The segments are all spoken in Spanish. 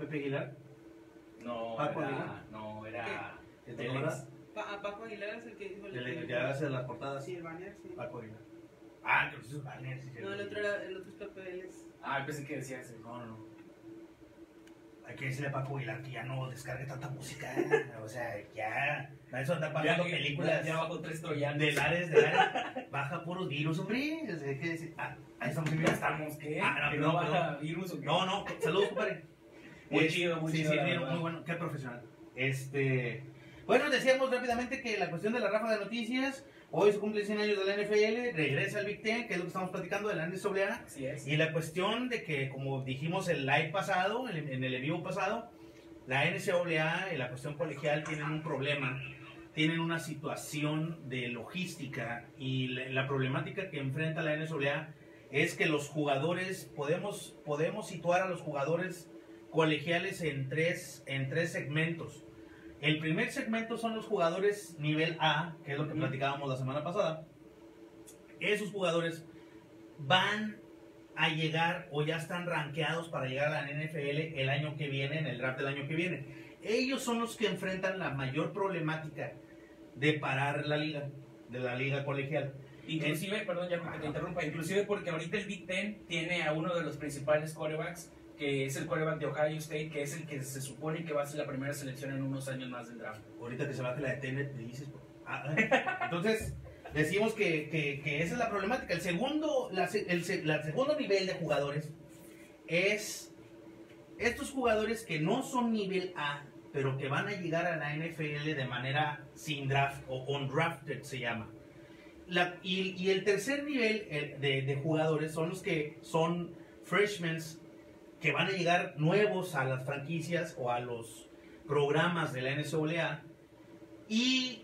Pepe Aguilar? No, Paco era, Aguilar. no, era ¿Te te Alex. acuerdas? Pa- a Paco Aguilar es el que dijo el. El que- que hace las portadas. Sí, el banner, sí. Paco Aguilar. Ah, pero eso es Banner, sí, No, el otro era. El otro es Pepe Vélez. Ah, pensé que decía ese. No, no, no. Hay que decirle a Paco Aguilar que ya no descargue tanta música. ¿eh? O sea, ya. A eso anda pagando Ya- películas. Ya bajo tres troyanos. De lares, de lares. Baja puros virus, hombre. O sea, hay que decir. Ah, ahí estamos Ya bien. estamos, ¿qué? Ah, no, ¿Que no baja perdón. virus o qué? No, no, saludos, compadre. Muy Es- chido, muy sí, chido, Sí, muy bueno, qué profesional. Este. Bueno, decíamos rápidamente que la cuestión de la rafa de noticias. Hoy se cumplen 100 años de la NFL, regresa el Big Ten, que es lo que estamos platicando de la NCAA. Así es. Y la cuestión de que, como dijimos el live pasado, en en el en vivo pasado, la NCAA y la cuestión colegial tienen un problema, tienen una situación de logística y la, la problemática que enfrenta la NCAA es que los jugadores, podemos, podemos situar a los jugadores colegiales en tres, en tres segmentos. El primer segmento son los jugadores nivel A, que es lo que platicábamos la semana pasada. Esos jugadores van a llegar o ya están rankeados para llegar a la NFL el año que viene, en el draft del año que viene. Ellos son los que enfrentan la mayor problemática de parar la liga, de la liga colegial. Inclusive, perdón, ya que te interrumpa, inclusive porque ahorita el Big Ten tiene a uno de los principales quarterbacks, que es el quarterback de Ohio State, que es el que se supone que va a ser la primera selección en unos años más del draft. Ahorita que se baje la de Tenet, me dices. Ah, ah. entonces, decimos que, que- que esa es la problemática. El segundo, la, el, la segundo nivel de jugadores es estos jugadores que no son nivel A, pero que van a llegar a la NFL de manera sin draft o undrafted se llama. La- y, y el tercer nivel eh, de, de jugadores son los que son freshmen que van a llegar nuevos a las franquicias o a los programas de la NCAA y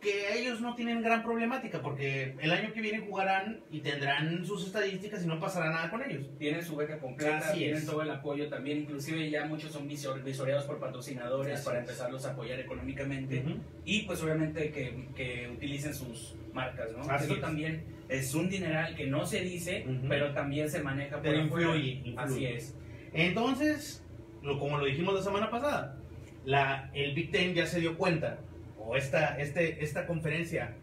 que ellos no tienen gran problemática porque el año que viene jugarán y tendrán sus estadísticas y no pasará nada con ellos. Tienen su beca completa, Así tienen es. todo el apoyo también, inclusive ya muchos son visor- visoreados por patrocinadores Así para es. empezarlos a apoyar económicamente Ujú. y pues obviamente que, que utilicen sus marcas, ¿no? Así Eso es. también es un dineral que no se dice, Ujú. pero también se maneja por influye, influye. Así es. Entonces, lo, como lo dijimos la semana pasada, la, el Big Ten ya se dio cuenta, o esta, este, esta conferencia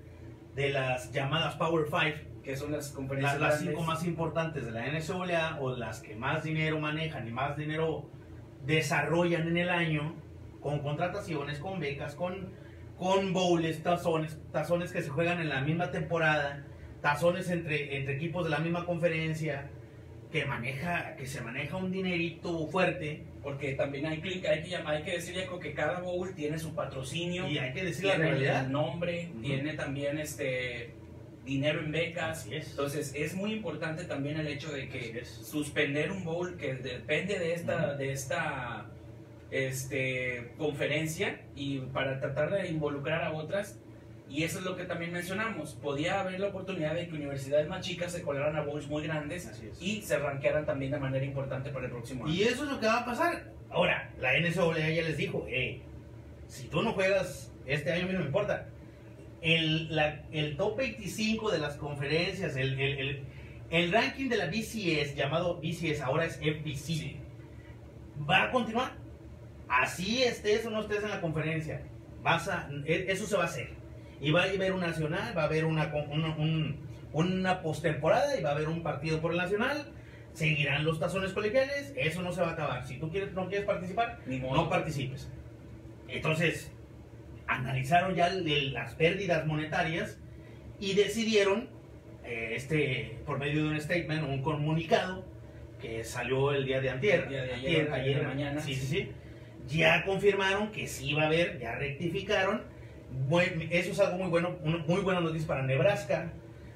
de las llamadas Power Five, Que son las conferencias las, las cinco más importantes de la NCAA o las que más dinero manejan y más dinero desarrollan en el año, con contrataciones, con becas, con, con bowls, tazones, tazones que se juegan en la misma temporada, tazones entre, entre equipos de la misma conferencia, que maneja, que se maneja un dinerito fuerte Porque también hay que, hay que, llamar- hay que que cada bowl tiene su patrocinio, y hay que decir la realidad. el nombre, tiene también este dinero en becas. Es. Entonces es muy importante también el hecho de que suspender un bowl que depende de esta, de esta este, conferencia y para tratar de involucrar a otras. Y eso es lo que también mencionamos. Podía haber la oportunidad de que universidades más chicas se colaran a bowls muy grandes y se rankearan también de manera importante para el próximo año. Y eso es lo que va a pasar. Ahora, la NCAA ya les dijo, hey, si tú no juegas este año, a mí no me importa. El, la- el top 25 de las conferencias, el, el- el- el ranking de la BCS, llamado BCS, ahora es FBC, va a continuar. Así estés o no estés en la conferencia, vas a, e- eso se va a hacer. Y va a haber un nacional, va a haber una, una, un- una postemporada y va a haber un partido por el nacional. Seguirán los tazones colegiales, eso no se va a acabar. Si tú quieres, no quieres participar, Ni modo. no participes. Entonces, analizaron ya el- las pérdidas monetarias y decidieron, eh, este, por medio de un statement, un comunicado que salió el día de antier, El día de ayer, ayer, ayer ayer, mañana. sí, sí, sí, ya confirmaron que sí va a haber, ya rectificaron. Eso es algo muy bueno, muy buenas noticias para Nebraska,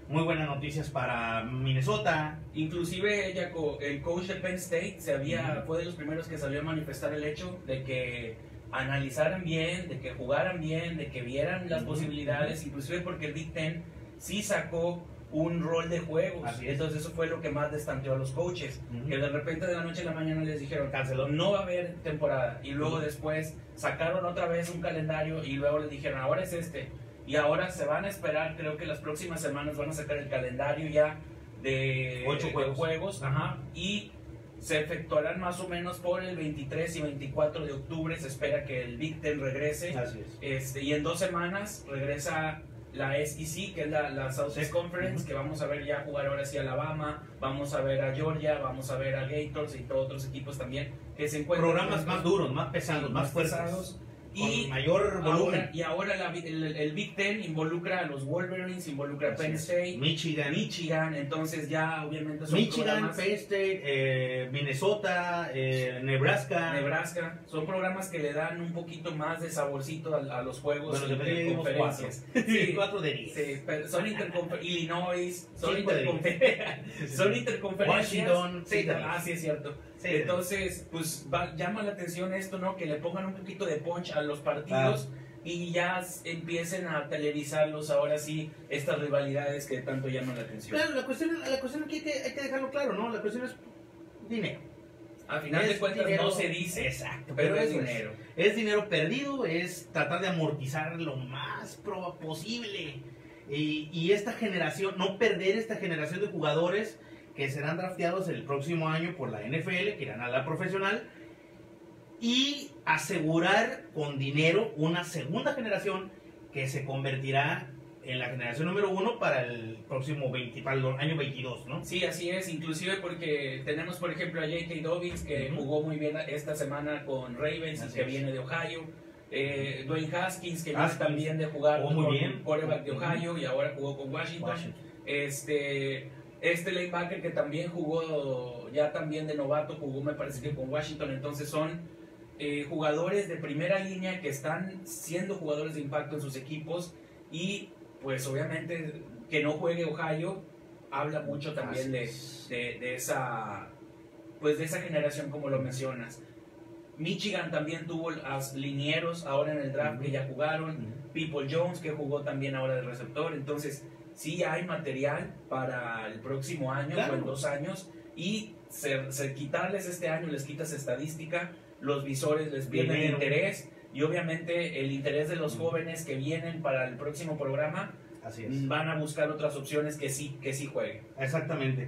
muy buenas noticias para Minnesota, Inclusive Jaco, el coach de Penn State se había, fue de los primeros que salió a manifestar el hecho de que analizaran bien, de que jugaran bien, de que vieran las posibilidades, inclusive porque el Big Ten sí sacó un rol de juegos. Así. Entonces eso fue lo que más destanteó a los coaches, que de repente de la noche a la mañana les dijeron, Canceló. no va a haber temporada. Y luego después sacaron otra vez un calendario y luego les dijeron, ahora es este. Y ahora se van a esperar, creo que las próximas semanas van a sacar el calendario ya de Ocho de juegos. juegos, ajá, y se efectuarán más o menos por el 23 y 24 de octubre. Se espera que el Big Ten regrese. Así es. Este, y en dos semanas regresa la SEC, que es la, la. Conference, que vamos a ver ya jugar ahora sí a Alabama, vamos a ver a Georgia, vamos a ver a Gators y todos otros equipos también que se encuentran. Programas más duros, más pesados, más fuertes. pesados. Con Y mayor volumen. ahora, y ahora la- el, el Big Ten involucra a los Wolverines, involucra a Penn. State, Michigan. Michigan, entonces ya obviamente son Michigan, Penn State, eh, Minnesota, eh, Nebraska. Nebraska, son programas que le dan un poquito más de saborcito a, a los juegos Bueno, de media dimos interconferencias. cuatro. Sí, cuatro de diez. sí, son Illinois, son, interconfer- interconferencias. Washington, sí, ah, sí es cierto. Sí, Entonces, pues va- llama la atención esto, ¿no? Que le pongan un poquito de punch a los partidos y ya empiecen a televisarlos ahora sí estas rivalidades que tanto llaman la atención. Claro, la cuestión, la cuestión aquí hay que, hay que dejarlo claro, ¿no? La cuestión es dinero. Al final de cuentas dinero- no se dice, Exacto, pero es dinero. Es dinero perdido, es tratar de amortizar lo más proba- posible. Y, y esta generación, no perder esta generación de jugadores que serán drafteados el próximo año por la NFL, que irán a la profesional, y asegurar con dinero una segunda generación que se convertirá en la generación número uno para el próximo 20, para el año 22, ¿no? Sí, así es, inclusive porque tenemos por ejemplo a J.K. Dobbins que Ujú. jugó muy bien esta semana con Ravens y Así que es. viene de Ohio. Eh, Dwayne Haskins que viene también de jugar muy con bien. quarterback de. Ohio y ahora jugó con Washington. Washington. Este, este linebacker que también jugó ya también de novato, jugó me parece que con Washington, entonces son eh, jugadores de primera línea que están siendo jugadores de impacto en sus equipos y pues obviamente que no juegue Ohio habla mucho también de, de, de esa pues de esa generación como lo mencionas. Michigan también tuvo a linieros ahora en el draft que ya jugaron. People Jones, que jugó también ahora de receptor. Entonces, sí hay material para el próximo año Claro. o en dos años. Y se, se- quitarles este año, les quitas estadística, los visores les pierden Dinero. interés. Y obviamente el interés de los Ujú. jóvenes que vienen para el próximo programa Así es. van a buscar otras opciones que sí, que sí jueguen. Exactamente.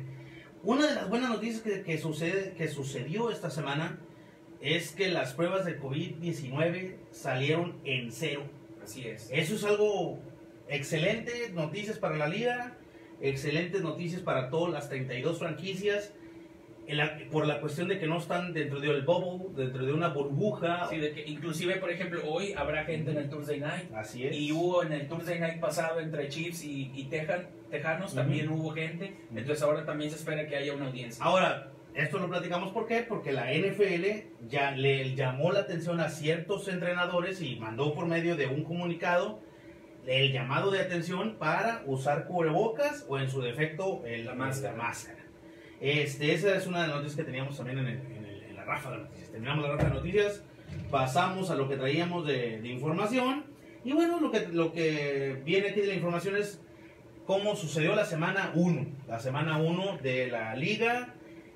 Una de las buenas noticias que, que sucede, que sucedió esta semana es que las pruebas de COVID-19 salieron en cero. Así es. Eso es algo excelente, noticias para la liga, excelentes noticias para todas las 32 franquicias, la- por la cuestión de que no están dentro del bubble, dentro de una burbuja. Sí, de que inclusive, por ejemplo, hoy habrá gente en el Thursday Night. Así es. Y hubo en el Thursday Night pasado entre Chiefs y, y Tejan- Tejanos, Ujú. también hubo gente. Entonces ahora también se espera que haya una audiencia. Ahora, esto lo platicamos ¿por qué? Porque la NFL ya le llamó la atención a ciertos entrenadores y mandó por medio de un comunicado el llamado de atención para usar cubrebocas o en su defecto el- La máscara. máscara. Este, esa es una de las noticias que teníamos también en, el- en el- en la rafa de noticias. Terminamos la rafa de noticias, pasamos a lo que traíamos de, de información y bueno, lo que, lo que viene aquí de la información es cómo sucedió la semana 1, la semana 1 de la liga,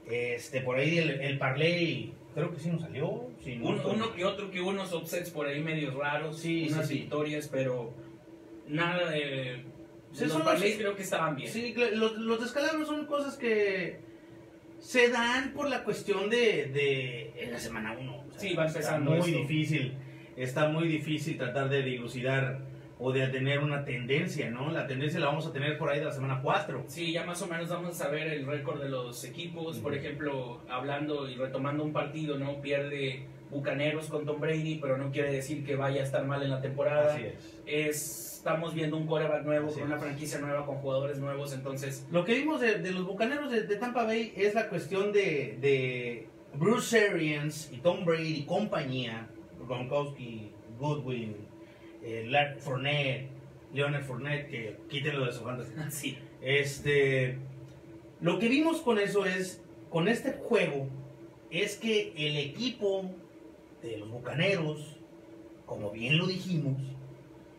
este, por ahí el, el parlay, creo que sí nos salió, sí, no Uno, uno que otro, que unos upsets por ahí medios raros, Sí, unas sí. victorias, pero nada de... Sí, los son los- parlays creo que estaban bien. Sí, los, los descalabros son cosas que se dan por la cuestión de, de en la semana 1. Sí, va empezando Está muy esto. difícil, está muy difícil tratar de dilucidar o de tener una tendencia, ¿no? La tendencia la vamos a tener por ahí de la semana 4. Sí, ya más o menos vamos a saber el récord de los equipos. Por ejemplo, hablando y retomando un partido, ¿no? Pierde Bucaneros con Tom Brady, pero no quiere decir que vaya a estar mal en la temporada. Así es. Es, estamos viendo un quarterback nuevo, Así con una es. franquicia nueva, con jugadores nuevos, entonces... Lo que vimos de, de los bucaneros de, de Tampa Bay es la cuestión de, de Bruce Arians y Tom Brady y compañía, Gronkowski, Goodwin, eh, Fournette, Leonard Fournette, que quítenlo de su fantasy. Sí, Este, lo que vimos con eso es, con este juego, es que el equipo de los Bucaneros, como bien lo dijimos,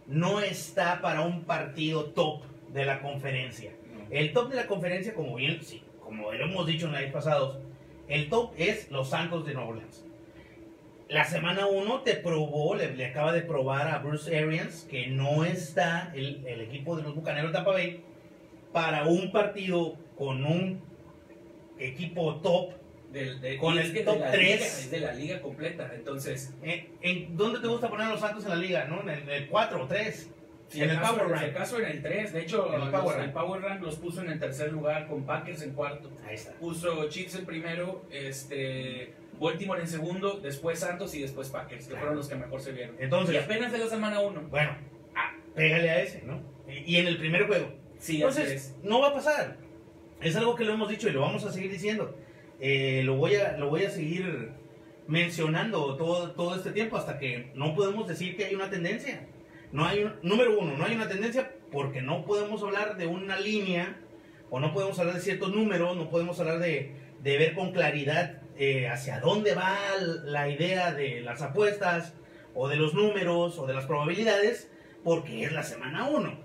no está para un partido top de la conferencia. El top de la conferencia, como bien, sí, como lo hemos dicho en la vez pasados, el top es los Santos de Nueva Orleans. La semana 1 te probó, le, le acaba de probar a Bruce Arians que no está el, el equipo de los Bucaneros de Tampa Bay para un partido con un equipo top Del, de, Con y el es que top de la tres. liga, es de la liga completa. Entonces, ¿En, en dónde te gusta poner a los Santos en la liga? ¿No? ¿En el, 4 o 3? si en el acaso- Power Rank. acaso en el 3, de hecho, En el los- Power el. Power Rank los puso en el tercer lugar, con Packers en cuarto. Ahí está. Puso Chiefs en primero, este, Baltimore en segundo, después Santos y después Packers, que Claro. fueron los que mejor se vieron. Y Entonces, apenas de la semana 1. bueno, ah, pégale a ese, ¿no? Y, y en el primer juego. Sí, Entonces, es. no va a pasar. Es algo que lo hemos dicho y lo vamos a seguir diciendo. Eh, lo, voy a, lo voy a seguir mencionando todo, todo este tiempo hasta que no podemos decir que hay una tendencia. No hay número uno, no hay una tendencia porque no podemos hablar de una línea o no podemos hablar de ciertos números, no podemos hablar de, de ver con claridad eh, hacia dónde va la idea de las apuestas o de los números o de las probabilidades porque es la semana uno.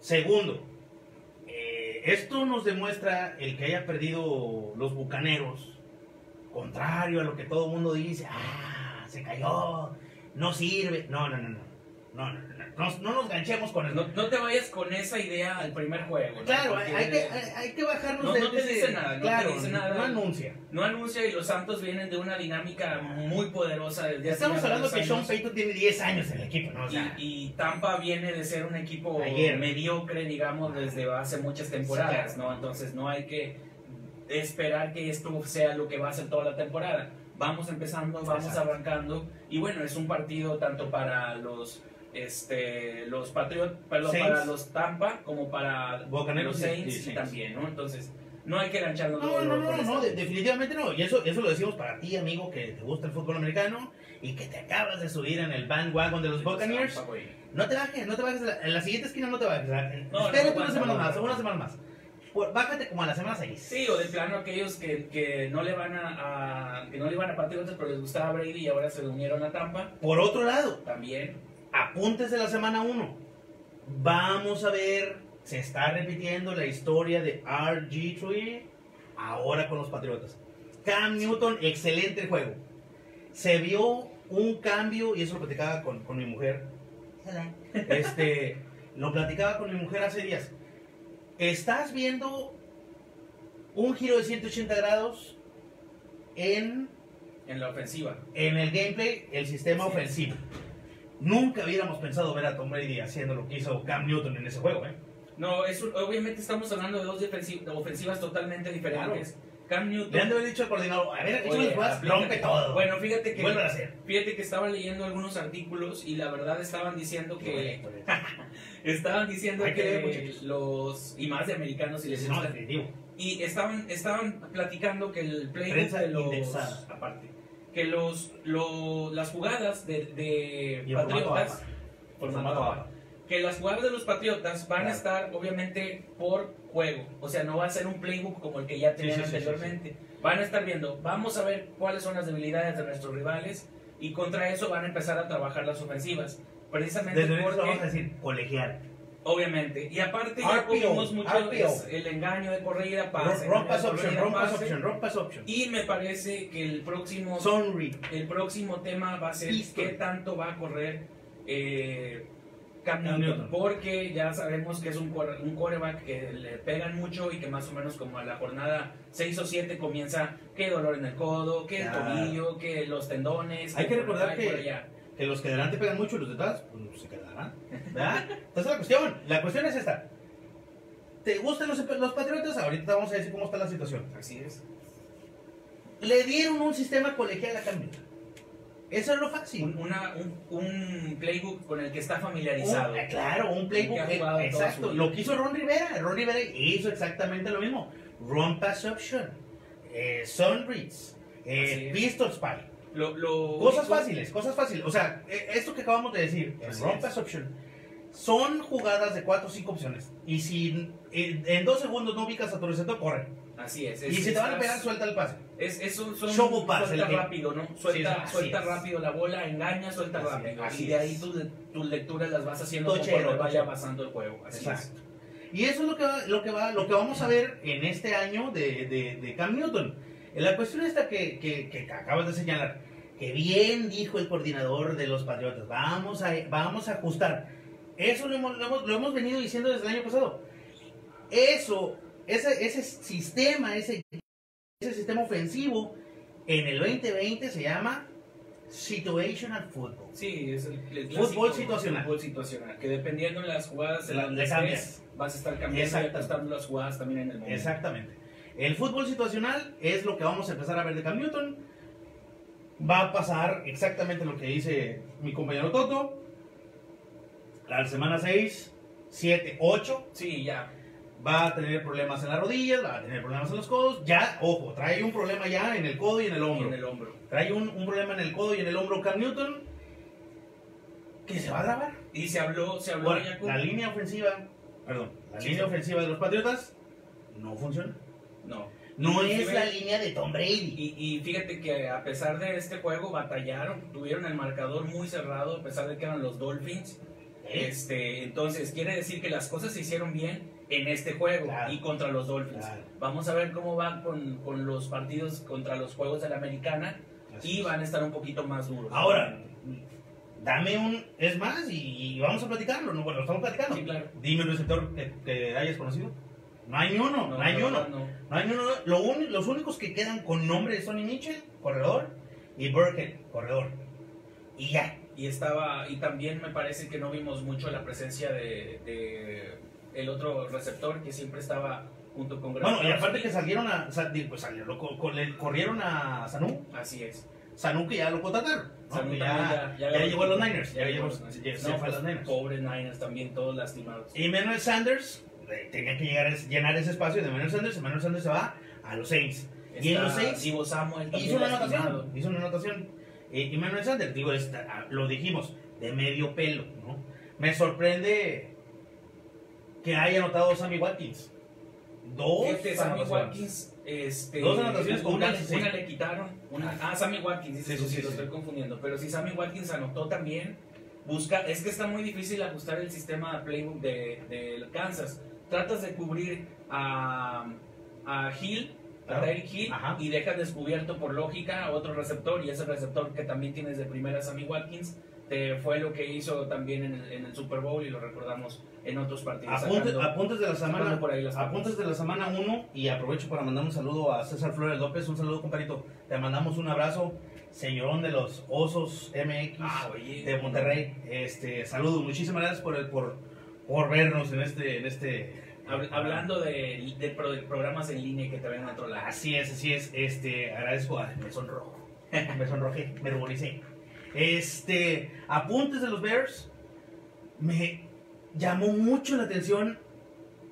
Segundo, esto nos demuestra el que haya perdido los bucaneros, contrario a lo que todo mundo dice, ah, se cayó, no sirve. No, no, no, no. No, no, no, no, no nos ganchemos con eso. No, no te vayas con esa idea al primer juego. ¿no? claro, hay, Porque hay que, hay, hay que bajarnos No- de no te ese- dice nada, no te claro, dice nada. no anuncia. No anuncia y los Santos vienen de una dinámica muy poderosa desde hace Estamos ya hablando que Sean. Payton tiene 10 años en el equipo, ¿no? O sea, Y, y Tampa viene de ser un equipo Ayer. mediocre, digamos, desde hace muchas temporadas, Sí, ¿no? Entonces no hay que esperar que esto sea lo que va a ser toda la temporada. Vamos empezando, vamos Exacto. arrancando y bueno, es un partido tanto para los este los Patriots, perdón, Saints. para los Tampa como para Bucaneros los Saints, y Saints. también, ¿no? Entonces, no hay que gancharnos No, no, no, no, de- definitivamente no. Y eso, eso lo decimos para ti, amigo, que te gusta el fútbol americano y que te acabas de subir en el bandwagon de los Buccaneers. No te bajes, no te bajes. En la siguiente esquina no te bajes. No, Espérate no, una semana más, una semana más. Bájate como a la semana 6. Sí, o de plano aquellos que, que no le van a, a- que no le iban a Patriotas pero les gustaba Brady y ahora se unieron a Tampa, Por otro lado, también. Apuntes de la semana 1. Vamos a ver, se está repitiendo la historia de RG3 ahora con los Patriotas. Cam Newton, excelente juego. Se vio un cambio, y eso lo platicaba con, con mi mujer. Este, lo platicaba con mi mujer hace días. Estás viendo un giro de 180 grados en En la ofensiva. en el gameplay, el sistema Sí. ofensivo. Nunca hubiéramos pensado ver a Tom Brady haciendo lo que hizo Cam Newton en ese juego, ¿eh? No, es un- obviamente estamos hablando de dos ofensivas totalmente diferentes. Cam Newton. Le han de haber dicho al coordinador, a ver, Oye, aplícate. rompe todo. Bueno, fíjate que a hacer. fíjate que estaba leyendo algunos artículos y la verdad estaban diciendo que estaban diciendo que los y más de americanos y les No, definitivo. Y estaban, estaban platicando que el playbook de los. Aparte. Que los, lo- las jugadas de, Patriotas. Formato Que las jugadas de los Patriotas van a estar, obviamente, por juego. O sea, no va a ser un playbook como el que ya tenían sí, sí, sí, anteriormente. Van a estar viendo, vamos a ver cuáles son las debilidades de nuestros rivales. Y contra eso van a empezar a trabajar las ofensivas. Precisamente Desde porque. vamos a decir colegial. Obviamente. Y aparte ya RPO, vimos mucho es el engaño de corrida, pase. Romp pass engaño de option, corrida, romp pass pase. option. Y me parece que el próximo, el próximo tema va a ser qué tanto va a correr eh, Cam Newton. Newton. Porque ya sabemos que es un, un quarterback que le pegan mucho y que más o menos como a la jornada 6 o 7 comienza que dolor en el codo, que el tobillo, que los tendones. Hay que por recordar que- por allá. Que los que de delante pegan mucho y los de atrás, pues se quedarán. ¿Verdad? Entonces la cuestión, la cuestión es esta. ¿Te gustan los, los patriotas? Ahorita vamos a decir cómo está la situación. Así es. Le dieron un sistema colegial a Cam Newton. Eso es lo fácil. Un, una- un, un playbook con el que está familiarizado. Un- eh, claro, un playbook. Que ha eh, exacto. Lo que hizo Ron Rivera. Ron Rivera hizo exactamente lo mismo. Run pass option. Eh, sun reads. Eh, pistol spy. Lo, lo Cosas único- fáciles, cosas fáciles. O sea, eh, esto que acabamos de decir, el Así es. pass option, son jugadas de 4 o 5 opciones. Y si en, en dos segundos no ubicas a tu receptor, corre. Así es. Y es- si te van a pegar, suelta el pase. Es, es un, son, Shovel pass, suelta el rápido, ¿no? Suelta, Sí, suelta es. rápido la bola, engaña, suelta Así es, rápido. así y de ahí es. tus, tus lecturas las vas haciendo conforme vaya pasando el juego. Así Exacto. Y eso es lo que, va, lo, que va, lo que vamos a ver en este año de, de, de Cam Newton. La cuestión esta que, que, que acabas de señalar, que bien dijo el coordinador de los Patriotas, vamos a, vamos a ajustar. Eso lo hemos, lo hemos, lo hemos venido diciendo desde el año pasado. Eso, ese, ese sistema, ese, ese sistema ofensivo, en el 2020 se llama Situational Football. Sí, es el, el Fútbol situacional. Fútbol situacional. Que dependiendo de las jugadas La- las estés, vas a estar cambiando y ajustando las jugadas también en el momento. Exactamente. El fútbol situacional es lo que vamos a empezar a ver de Cam Newton. Va a pasar exactamente lo que dice mi compañero Toto. La semana 6, 7, 8 Sí, ya. va a tener problemas en las rodillas, va a tener problemas en los codos. Ya, ojo, trae un problema ya en el codo y en el Y hombro. en el hombro. Trae un, un problema en el codo y en el hombro Cam Newton que se va a grabar. Y se habló, se habló Bueno, ya con- la línea ofensiva, perdón, la Sí, línea sí. ofensiva de los Patriotas no funciona. No. No es la línea de Tom Brady. Y, y fíjate que a pesar de este juego batallaron, tuvieron el marcador muy cerrado, a pesar de que eran los Dolphins. ¿Eh? Este, entonces quiere decir que las cosas se hicieron bien en este juego Claro. y contra los Dolphins. Claro. Vamos a ver cómo van con, con los partidos contra los juegos de la americana Así y es. van a estar un poquito más duros. Ahora, dame un. Es más, y, y vamos a platicarlo. ¿no? Bueno, lo estamos platicando. Sí, claro. Dime un receptor que, que hayas conocido. No hay ni uno, no, hay ni uno. no. No hay ni uno. Lo uni- los únicos que quedan con nombre de Sonny Mitchell, corredor, y Burkhead, corredor. Y ya. Y estaba, y también me parece que no vimos mucho la presencia de, de el otro receptor que siempre estaba junto con Bueno, y aparte que salieron a. pues salieron, corrieron a Sanu. Así es. Sanu que ya lo contrataron. ¿no? Sanu ya, llegó a los Niners. Ya, llegó llegó, a los Niners. pues, los Niners. Pobres Niners también, todos lastimados. Y Manuel Sanders tenía que llegar a llenar ese espacio de Manuel Sanders. Manuel Sanders se va a los Saints. y en los Saints Divo Samuel también hizo una lastimado. anotación. Hizo una anotación. Eh, y Manuel Sanders, digo, ah, lo dijimos, de medio pelo. ¿no? Me sorprende que haya anotado Sammy Watkins. Dos Sammy. Watkins, este, Dos anotaciones con una, le quitaron. Una, ah, Sammy Watkins, Sí, sí, sí, lo estoy confundiendo. Pero si Sammy Watkins anotó también, busca, es que está muy difícil ajustar el sistema de playbook de, de Kansas. Tratas de cubrir a, a Hill, a. Tyreek Hill, Ajá. y dejas descubierto por lógica a otro receptor, y ese receptor que también tienes de primera, Sammy Watkins, te fue lo que hizo también en el, en el Super Bowl y lo recordamos en otros partidos. Apuntes, apuntes de la semana. por ahí. Apuntes de la semana 1 y aprovecho para mandar un saludo a César Flores López, un saludo compadrito, te mandamos un abrazo, señorón de los Osos MX Ah, oye. de Monterrey, este saludos, muchísimas gracias por el, por, por vernos en este, en este Hablando de, de pro- de programas en línea que te ven a otro lado. Así es, así es, este, agradezco, ay, me sonrojo, me sonrojé, me ruboricé. Este, apuntes de los Bears, me llamó mucho la atención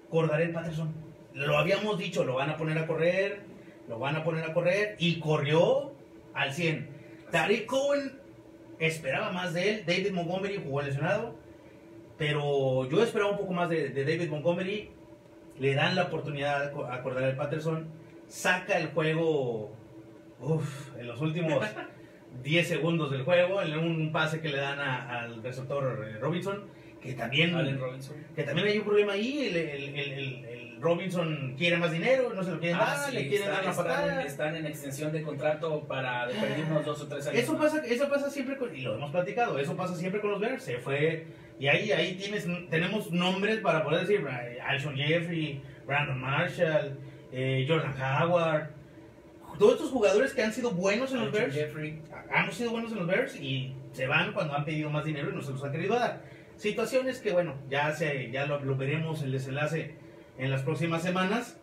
Cordarel Patterson. Lo habíamos dicho, lo van a poner a correr, lo van a poner a correr, y corrió al 100. Tariq Cohen esperaba más de él, David Montgomery jugó lesionado, pero yo esperaba un poco más de, de David Montgomery. Le dan la oportunidad a Cordarel Patterson, saca el juego uf, en los últimos 10 segundos del juego, en un pase que le dan a- al receptor eh, Robinson, que también, Robinson. que también hay un problema ahí. El, el- el- el- Robinson quiere más dinero, no se lo quieren Ah, dar, sí, le quieren están, dar están- patada. están en extensión de contrato para de perder unos dos o tres años. Eso más. pasa, eso pasa siempre con, y lo hemos platicado, eso pasa siempre con los Bears, se fue, y ahí, ahí tienes, tenemos nombres para poder decir, eh, Alshon Jeffrey, Brandon Marshall, eh, Jordan Howard, todos estos jugadores que han sido buenos en los Bears, Jeffrey. han sido buenos en los Bears y se van cuando han pedido más dinero y no se los han querido dar. Situaciones que, bueno, ya, se, ya lo, lo veremos el desenlace en las próximas semanas.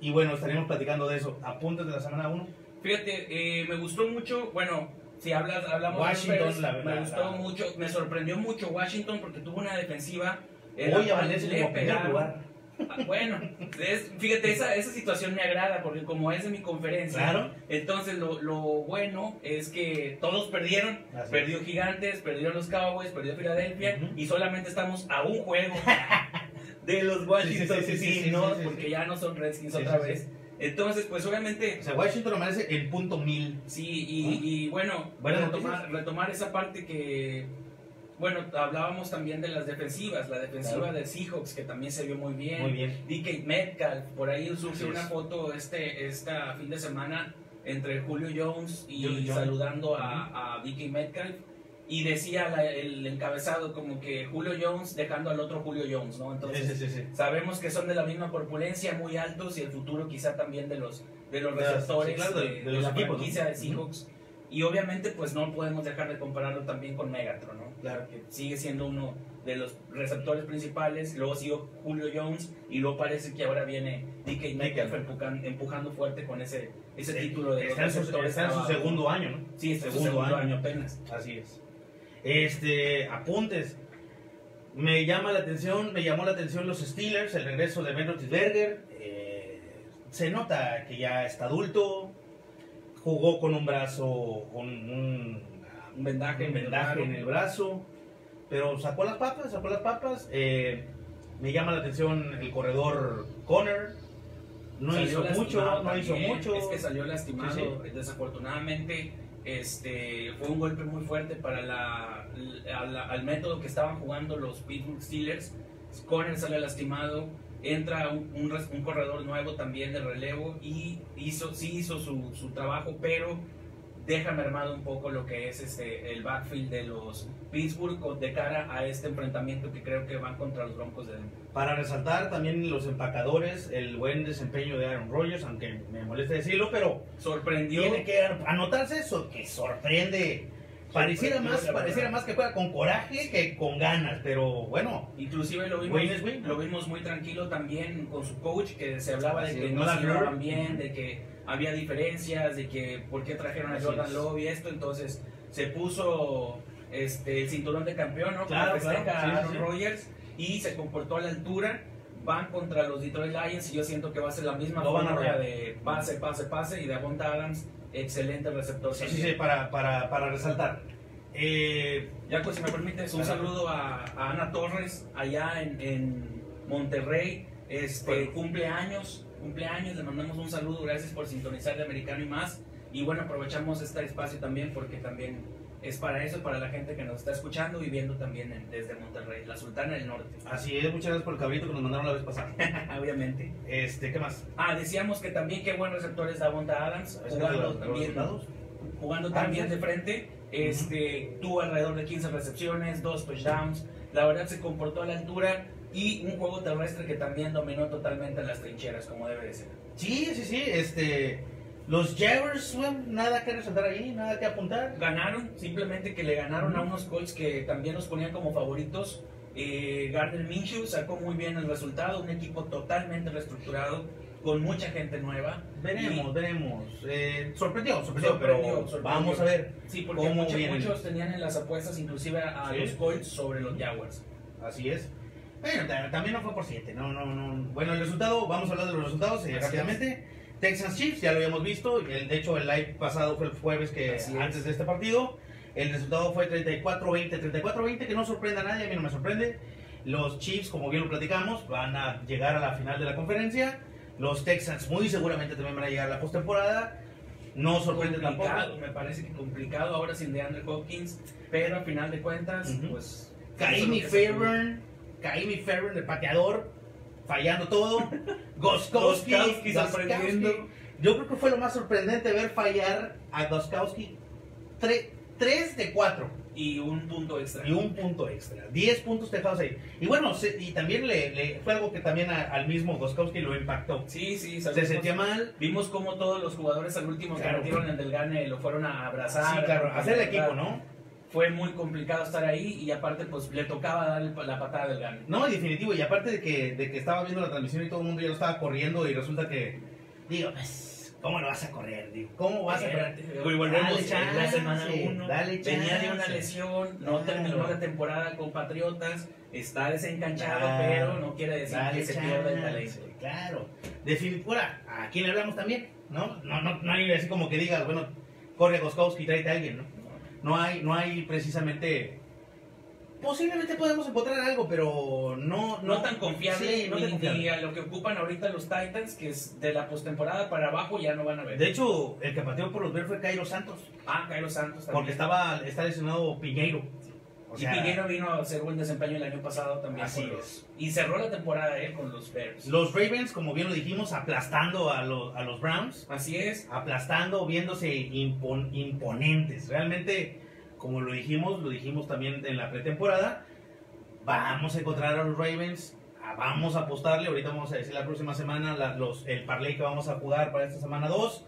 Y bueno, estaremos platicando de eso. Apuntes de la semana 1. Fíjate, eh, me gustó mucho, bueno, si hablas, hablamos Washington, de la- me la- gustó la- mucho, me sorprendió mucho Washington porque tuvo una defensiva. Hoy amanece como primer lugar. Ah, Bueno, es- fíjate, esa, esa situación me agrada porque como es de mi conferencia, Claro. entonces lo, lo bueno es que todos perdieron. Así perdió Gigantes, perdieron los Cowboys, perdió Filadelfia y solamente estamos a un juego de los Washington Sí, sí, sí, sí, sí, sí, sí, porque sí. ya no son Redskins Sí, otra sí, vez. Entonces, pues obviamente, O sea, Washington amanece en punto mil. sí, y, y bueno, retomar, retomar esa parte que, bueno, hablábamos también de las defensivas, la defensiva Claro. de Seahawks que también se vio muy bien. Muy bien. DK Metcalf, por ahí surgió una foto este esta fin de semana entre Julio Jones y Julio Jones. saludando a, a DK Metcalf y decía la- el encabezado como que Julio Jones dejando al otro Julio Jones, ¿no? Entonces Sí, sí, sí, sí. sabemos que son de la misma corpulencia, muy altos y el futuro quizá también de los de los receptores claro, de- de, de de los la equipos, ¿no? franquicia de Seahawks. Y obviamente, pues no podemos dejar de compararlo también con Megatron, ¿no? Claro. Que sigue siendo uno de los receptores principales. Luego siguió Julio Jones. Y luego parece que ahora viene DK Metcalf empujan- empujando fuerte con ese, ese título de los Está en su, receptores. está en su segundo año, ¿no? Sí, está en su segundo año apenas. Así es. Este, apuntes. Me llama la atención, me llamó la atención los Steelers, el regreso de Ben Roethlisberger. Eh, se nota que ya está adulto. Jugó con un brazo, con un, Un vendaje, un vendaje en el brazo. Pero sacó las papas, sacó las papas. Eh, me llama la atención el corredor Conner. No Salió hizo mucho, no hizo mucho. Es que salió lastimado. Sí, Desafortunadamente, este, fue un golpe muy fuerte para la, al método que estaban jugando los Pittsburgh Steelers. Conner sale lastimado. Entra un, un corredor nuevo también de relevo y hizo, sí hizo su, su trabajo, pero deja mermado un poco lo que es este, el backfield de los Pittsburgh de cara a este enfrentamiento que creo que van contra los Broncos de Denver. Para resaltar también los empacadores, el buen desempeño de Aaron Rodgers, aunque me molesta decirlo, pero Sorprendió. tiene que anotarse eso, que sorprende. Pareciera más, pareciera más que juega con coraje que con ganas, pero bueno, Inclusive lo vimos, Win es win. lo vimos muy tranquilo también con su coach, que se hablaba de que no se llevaban bien, de que había diferencias, de que por qué trajeron a Jordan. Love y esto, entonces se puso este, el cinturón de campeón, ¿no? Como Claro, festeja claro, sí, Aaron sí. Rodgers y se comportó a la altura. Van contra los Detroit Lions y yo siento que va a ser la misma van a arrollar. de pase, pase, pase y de Avonta Adams, excelente receptor. sí, sí, sí, para, para, para resaltar. Eh, Ya, pues, si me permites, un Claro. saludo a, a Ana Torres, allá en, en Monterrey. Este, Bueno. cumpleaños, cumpleaños, le mandamos un saludo, gracias por sintonizar de Americano y más. Y bueno, aprovechamos este espacio también porque también es para eso, para la gente que nos está escuchando y viendo también en- desde Monterrey, la Sultana del Norte, así es, muchas gracias por el cabrito que nos mandaron la vez pasada. obviamente. Este, ¿qué más? Ah, decíamos que también qué buen receptor es Davonta Adams, ¿Ese jugando también jugando Ah, también de frente. Este, tuvo alrededor de 15 recepciones, dos touchdowns. La verdad se comportó a la altura y un juego terrestre que también dominó totalmente las trincheras, como debe de ser. Sí, sí, sí, este, los Jaguars, nada que resaltar ahí, nada que apuntar. Ganaron, simplemente que le ganaron a unos Colts que también los ponían como favoritos. Eh, Gardner Minshew sacó muy bien el resultado, un equipo totalmente reestructurado, con mucha gente nueva. Veremos, veremos. Eh, sorprendió, sorprendió, Sorprendió, pero sorprendió. vamos a ver. Sí, porque ¿Cómo muchos, muchos tenían en las apuestas inclusive a, a Sí. los Colts sobre los Jaguars. Así es. Bueno, ta- también no fue por 7, no, no, no. Bueno, el resultado, vamos a hablar de los resultados eh, rápidamente. Texans Chiefs, ya lo habíamos visto. El, de hecho, el live pasado fue el jueves que Así es. antes de este partido. El resultado fue 34-20, 34-20, que no sorprende a nadie, a mí no me sorprende. Los Chiefs, como bien lo platicamos, van a llegar a la final de la conferencia. Los Texans muy seguramente también van a llegar a la postemporada. No sorprende complicado, tampoco. me parece que complicado ahora sin DeAndre Hopkins, pero a final de cuentas, Ujú. pues... Kaimi es Fairburn, Kaimi Fairburn, el pateador, fallando todo. Goskowski, Gostkowski. sorprendiendo. Yo creo que fue lo más sorprendente ver fallar a Goskowski 3 de 4 pudo. Y un punto extra. y un punto extra. 10 puntos dejados ahí. Y bueno, se- y también le, le- fue algo que también a- al mismo Goskowski lo impactó. Sí, sí, Se sentía mal. Vimos como todos los jugadores al último que Claro. metieron en el gane lo fueron a abrazar. Sí, claro, porque hacer el equipo, ¿no? Fue muy complicado estar ahí y aparte pues le tocaba dar la patada del gane. No, definitivo. Y aparte de que, de que estaba viendo la transmisión y todo el mundo ya lo estaba corriendo y resulta que, digo, pues, ¿cómo lo vas a correr? Digo, ¿cómo vas a correr? Y volvemos Dale en la chance, semana 1. dale Venía de una chance. lesión, no Claro. terminó la temporada con Patriotas, está desencanchado, Claro. pero no quiere decir Dale que se chance, pierda el talento. Claro. Definitivo. Ahora, ¿a quién le hablamos también? ¿No? No, no, no hay así como que digas, bueno, corre a Goskowski, tráete a alguien, ¿no? No hay, no hay precisamente... Posiblemente podemos encontrar algo, pero no... No tan confiable, Sí, no ni, tan confiable. ni a lo que ocupan ahorita los Titans, que es de la postemporada para abajo ya no van a ver. De hecho, el que pateó por los Bears fue Cairo Santos, ah, Cairo Santos también. porque estaba está lesionado Piñeiro. O y Piñero vino a hacer buen desempeño el año pasado también. Así los- es. y cerró la temporada él con los Bears. Los Ravens, como bien lo dijimos, aplastando a los, a los Browns. Así es. aplastando, viéndose impon- imponentes. Realmente, como lo dijimos, lo dijimos también en la pretemporada, vamos a encontrar a los Ravens ah, vamos a apostarle, ahorita vamos a decir la próxima semana la- los, el parlay que vamos a jugar para esta semana 2.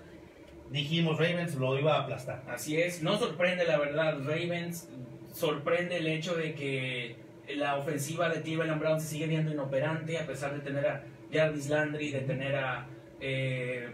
Dijimos Ravens lo iba a aplastar. Así es, no sorprende la verdad, Ravens sorprende el hecho de que la ofensiva de Cleveland Brown se sigue viendo inoperante a pesar de tener a Jarvis Landry, de tener a eh,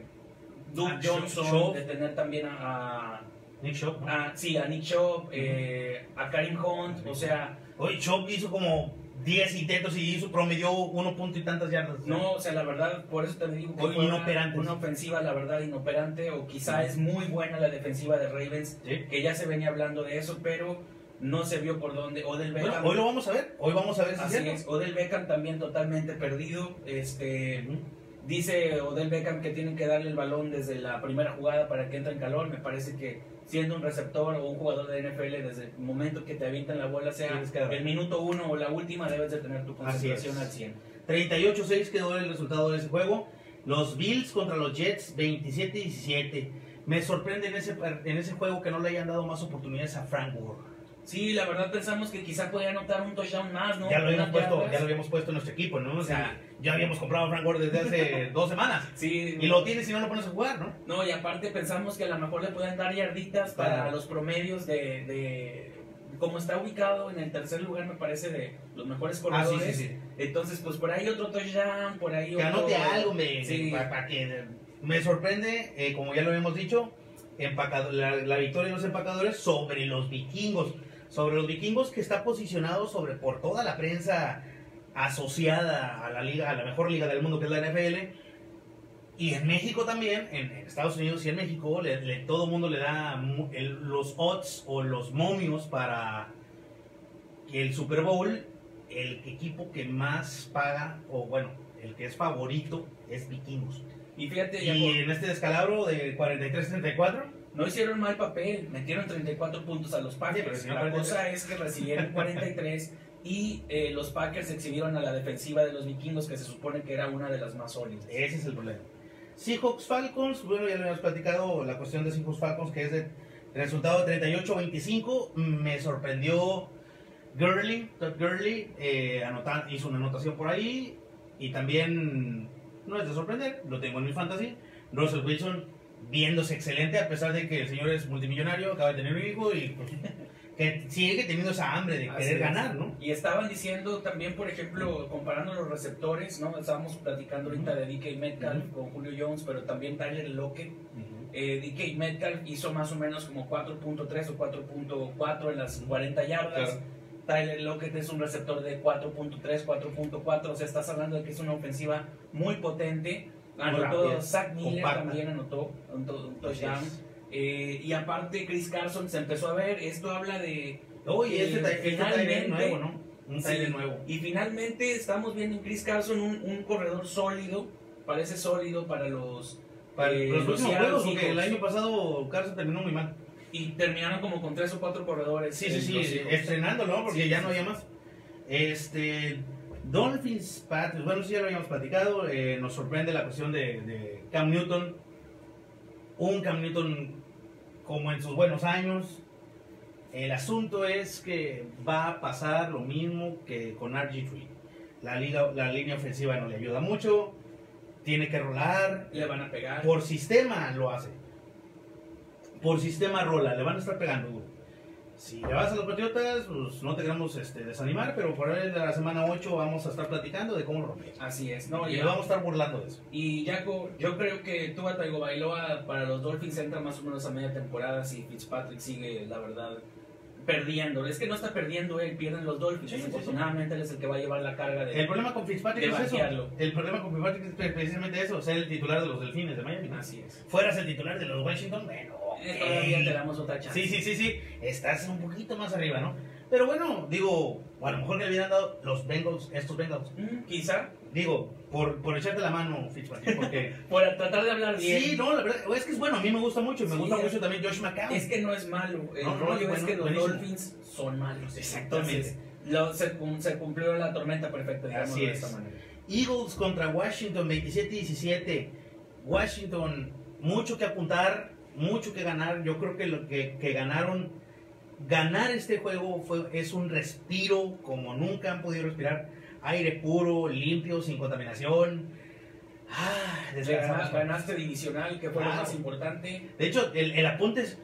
Duke A Johnson, de tener también a, Nick ¿no? a- sí, a Nick Chubb, eh, a Karim Hunt, o sea, Oye, Chubb hizo como 10 intentos y hizo, promedió uno punto y tantas yardas. no, o sea, la verdad, por eso te digo que O fue una, inoperantes. una ofensiva, la verdad, inoperante, o quizá es muy buena la defensiva de Ravens, Sí. que ya se venía hablando de eso, pero no se vio por dónde. Odell Bueno, Beckham, hoy lo vamos a ver. Hoy vamos a ver si así es, Odell Beckham también totalmente perdido. Este, dice Odell Beckham que tienen que darle el balón desde la primera jugada para que entre en calor. Me parece que siendo un receptor o un jugador de NFL, desde el momento que te avientan la bola, sea el minuto uno o la última, debes de tener tu concentración al 100. 38-6 quedó el resultado de ese juego. Los Bills contra los Jets 27-17. Me sorprende en ese, en ese juego que no le hayan dado más oportunidades a Frank Gore. Sí, la verdad pensamos que quizá podía anotar un touchdown más, ¿no? Ya lo, habíamos puesto, yardas. ya lo habíamos puesto en nuestro equipo, ¿no? O sea, Sí. ya habíamos comprado a Frank Gore desde hace dos semanas. Sí, Y lo tienes y no lo pones a jugar, ¿no? No, y aparte pensamos que a lo mejor le pueden dar yarditas para los promedios de, de como está ubicado en el tercer lugar, me parece, de los mejores Ah, sí, corredores. sí, sí. Entonces, pues por ahí otro touchdown, por ahí Que otro... anote algo, me, Sí. para que me sorprende, eh, como ya lo habíamos dicho, empacado- la, la victoria de los empacadores sobre los vikingos. Sobre los vikingos que está posicionado sobre por toda la prensa asociada a la liga, a la mejor liga del mundo que es la NFL. Y en México también, en, Estados Unidos y en México, le, le- todo el mundo le da el- los odds o los momios para que el Super Bowl, el equipo que más paga, o bueno, el que es favorito, es Vikingos. Y fíjate, Y en este descalabro de 43-34, no hicieron mal papel, metieron 34 puntos a los Packers. la 43. cosa es que recibieron 43 y eh, los Packers exhibieron a la defensiva de los vikingos, que se supone que era una de las más sólidas. ese es el problema. Seahawks Falcons, bueno, ya lo habíamos platicado, la cuestión de Seahawks Falcons, que es de resultado de 38-25. Me sorprendió Gurley, Todd Gurley, eh, hizo una anotación por ahí. Y también, no es de sorprender, lo tengo en mi fantasy. Russell Wilson viéndose excelente, a pesar de que el señor es multimillonario, acaba de tener un hijo y pues, que sigue teniendo esa hambre de Así querer es. ganar, ¿no? Y estaban diciendo también, por ejemplo, comparando los receptores, ¿no? Estábamos platicando ahorita de DK Metcalf Ujú. con Julio Jones, pero también Tyler Lockett. Eh, DK Metcalf hizo más o menos como 4.3 o 4.4 en las 40 yardas. Claro. Tyler Lockett es un receptor de 4.3, 4.4. O sea, estás hablando de que es una ofensiva muy potente. Anotó rápida, Zach Miller también anotó un, to- un touchdown. Eh, y aparte, Chris Carson se empezó a ver. Esto habla de Oye, este, Eh, este finalmente- nuevo, ¿no? Un Sí, nuevo. Y finalmente estamos viendo en Chris Carson un, un corredor sólido, parece sólido para los... Para eh, los Seattle juegos, porque el año pasado Carson terminó muy mal. Y terminaron como con tres o cuatro corredores. Sí, eh, sí, los sí, estrenando, ¿no? Porque Sí, ya no había más. Este, Dolphins, Patriots, bueno, sí ya lo habíamos platicado, eh, nos sorprende la cuestión de, de Cam Newton. Un Cam Newton como en sus buenos años. El asunto es que va a pasar lo mismo que con RG3. La, liga, la línea ofensiva no le ayuda mucho, tiene que rolar, Le van a pegar. por sistema lo hace. Por sistema rola, le van a estar pegando. Si le vas a los Patriotas, pues no te queremos este, desanimar, pero por ahí de la semana 8 vamos a estar platicando de cómo lo. Así es. No, y nos vamos a estar burlando de eso. y Jaco, yo creo que Tua Tagovailoa para los Dolphins entra más o menos a media temporada si Fitzpatrick sigue, la verdad, perdiendo. Es que no está perdiendo él, pierden los Dolphins. Sí, sí, él es el que va a llevar la carga de... El problema con Fitzpatrick es eso. El problema con Fitzpatrick es pre- precisamente eso, ser el titular de los Delfines de Miami. Así es. Fueras el titular de los Washington, bueno, Eh. Todavía te damos otra chance. Sí, sí, sí, sí. Estás un poquito más arriba, ¿no? Pero bueno, digo, a lo mejor le hubieran dado los Bengals, estos Bengals. Mm, quizá, Digo, por, por echarte la mano, Fitzpatrick, porque... por tratar de hablar bien. sí, no, la verdad, es que es bueno, a mí me gusta mucho, y me Sí, gusta es- mucho también Josh McCown. Es que no es malo. El No, no, rollo es es bueno, que los buenísimo. Dolphins son malos. Exactamente. Entonces, lo- se, cum- se cumplió la tormenta perfecta, digamos Así de es. esta manera. Eagles contra Washington, 27-17. Washington, mucho que apuntar, mucho que ganar. Yo creo que lo que, que ganaron, ganar este juego fue, es un respiro como nunca han podido respirar aire puro, limpio, sin contaminación. Ah, descansamos. gana- ganaste divisional, que fue lo Claro. más importante, De hecho, el, el apunte es.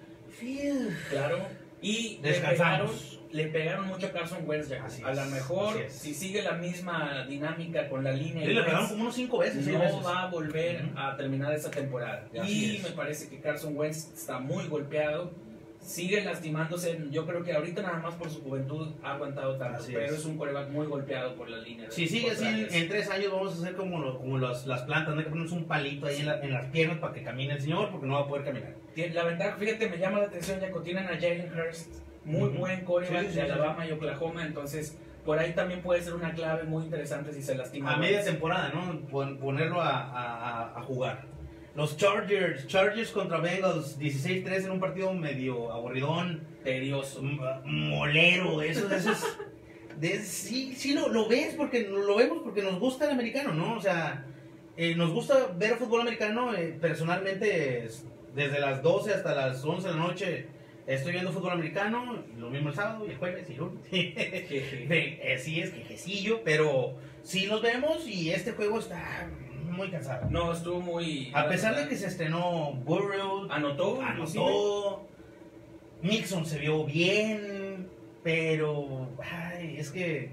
Claro. Y le pegaron, Descansamos. le pegaron mucho a Carson Wentz. ya. Así a lo mejor, si sigue la misma dinámica con la línea, Sí, le pegaron como unos cinco veces, seis no veces. va a volver Ujú. a terminar esta temporada. Así y es. me parece que Carson Wentz está muy golpeado. Sigue lastimándose. Yo creo que ahorita nada más por su juventud ha aguantado tanto. Así pero es. es un coreback muy golpeado por la línea. Si sigue así, en tres años vamos a hacer como, lo- como los- las plantas, no hay que ponernos un palito ahí en, la- en las piernas para que camine el señor, porque no va a poder caminar. La ventaja, fíjate, me llama la atención, ya tienen a Jalen Hurst, muy buen coreback Sí, sí, sí, de sí. Alabama y Oklahoma, entonces por ahí también puede ser una clave muy interesante si se lastima. A media temporada, ¿no? Pon- Ponerlo a- a jugar. Los Chargers, Chargers contra Bengals, 16-3 en un partido medio aburridón, Tedioso. molero, eso, eso es... de- sí, sí lo, lo ves porque lo vemos porque nos gusta el americano, ¿no? O sea, eh, nos gusta ver fútbol americano, eh, personalmente es- desde las 12 hasta las 11 de la noche estoy viendo fútbol americano, lo mismo el sábado y el jueves y el lunes. Eh, sí, es quejecillo, pero sí los vemos y este juego está muy cansado. No, estuvo muy... A pesar de que se estrenó Burrow, Anotó, anotó, Nixon se vio bien, pero ay, es que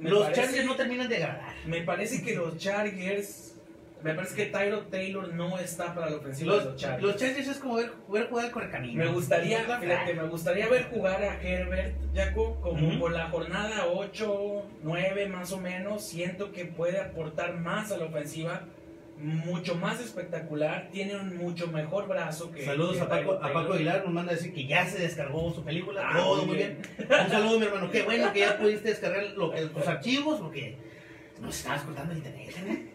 Me los parece- Chargers no terminan de agradar. Me parece que los Chargers... Me parece que Tyrod Taylor no está para la ofensiva Los, de los Chargers. los Chargers es como ver, ver jugar con el camino. Me gustaría, fíjate, me gustaría ver jugar a Herbert, Jaco, como por la jornada 8, 9 más o menos. Siento que puede aportar más a la ofensiva, mucho más espectacular. Tiene un mucho mejor brazo que. Saludos que a Paco, a Paco. Aguilar, nos manda a decir que ya se descargó su película. Ah, todo muy bien. Un saludo, mi hermano. Qué bueno que ya pudiste descargar lo- los archivos porque nos estabas cortando el internet. ¿eh?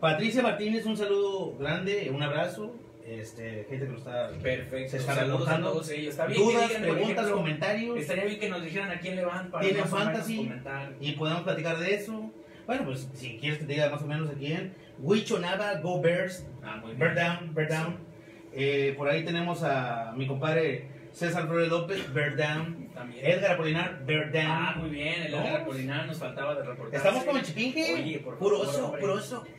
Patricia Martínez, un saludo grande, un abrazo. Este, gente que nos está. Perfecto. Se está Saludos a todos ellos. Está bien que Dudas, digan, preguntas, ejemplo, comentarios. Estaría bien que nos dijeran a quién le van para ¿Tienen fantasy? comentar. Y podemos platicar de eso. Bueno, pues si quieres que te diga más o menos a quién. Huicho Nava, Go Bears, Ah, muy bien. Bear Down, Bear Down. Eh, por ahí tenemos a mi compadre César Flores López, Bear Down. También. Edgar Apolinar, Bear Down. Ah, muy bien. El Edgar Colinar nos faltaba de reportar. Estamos como el chipinje. Oye, por favor, oso, hombre.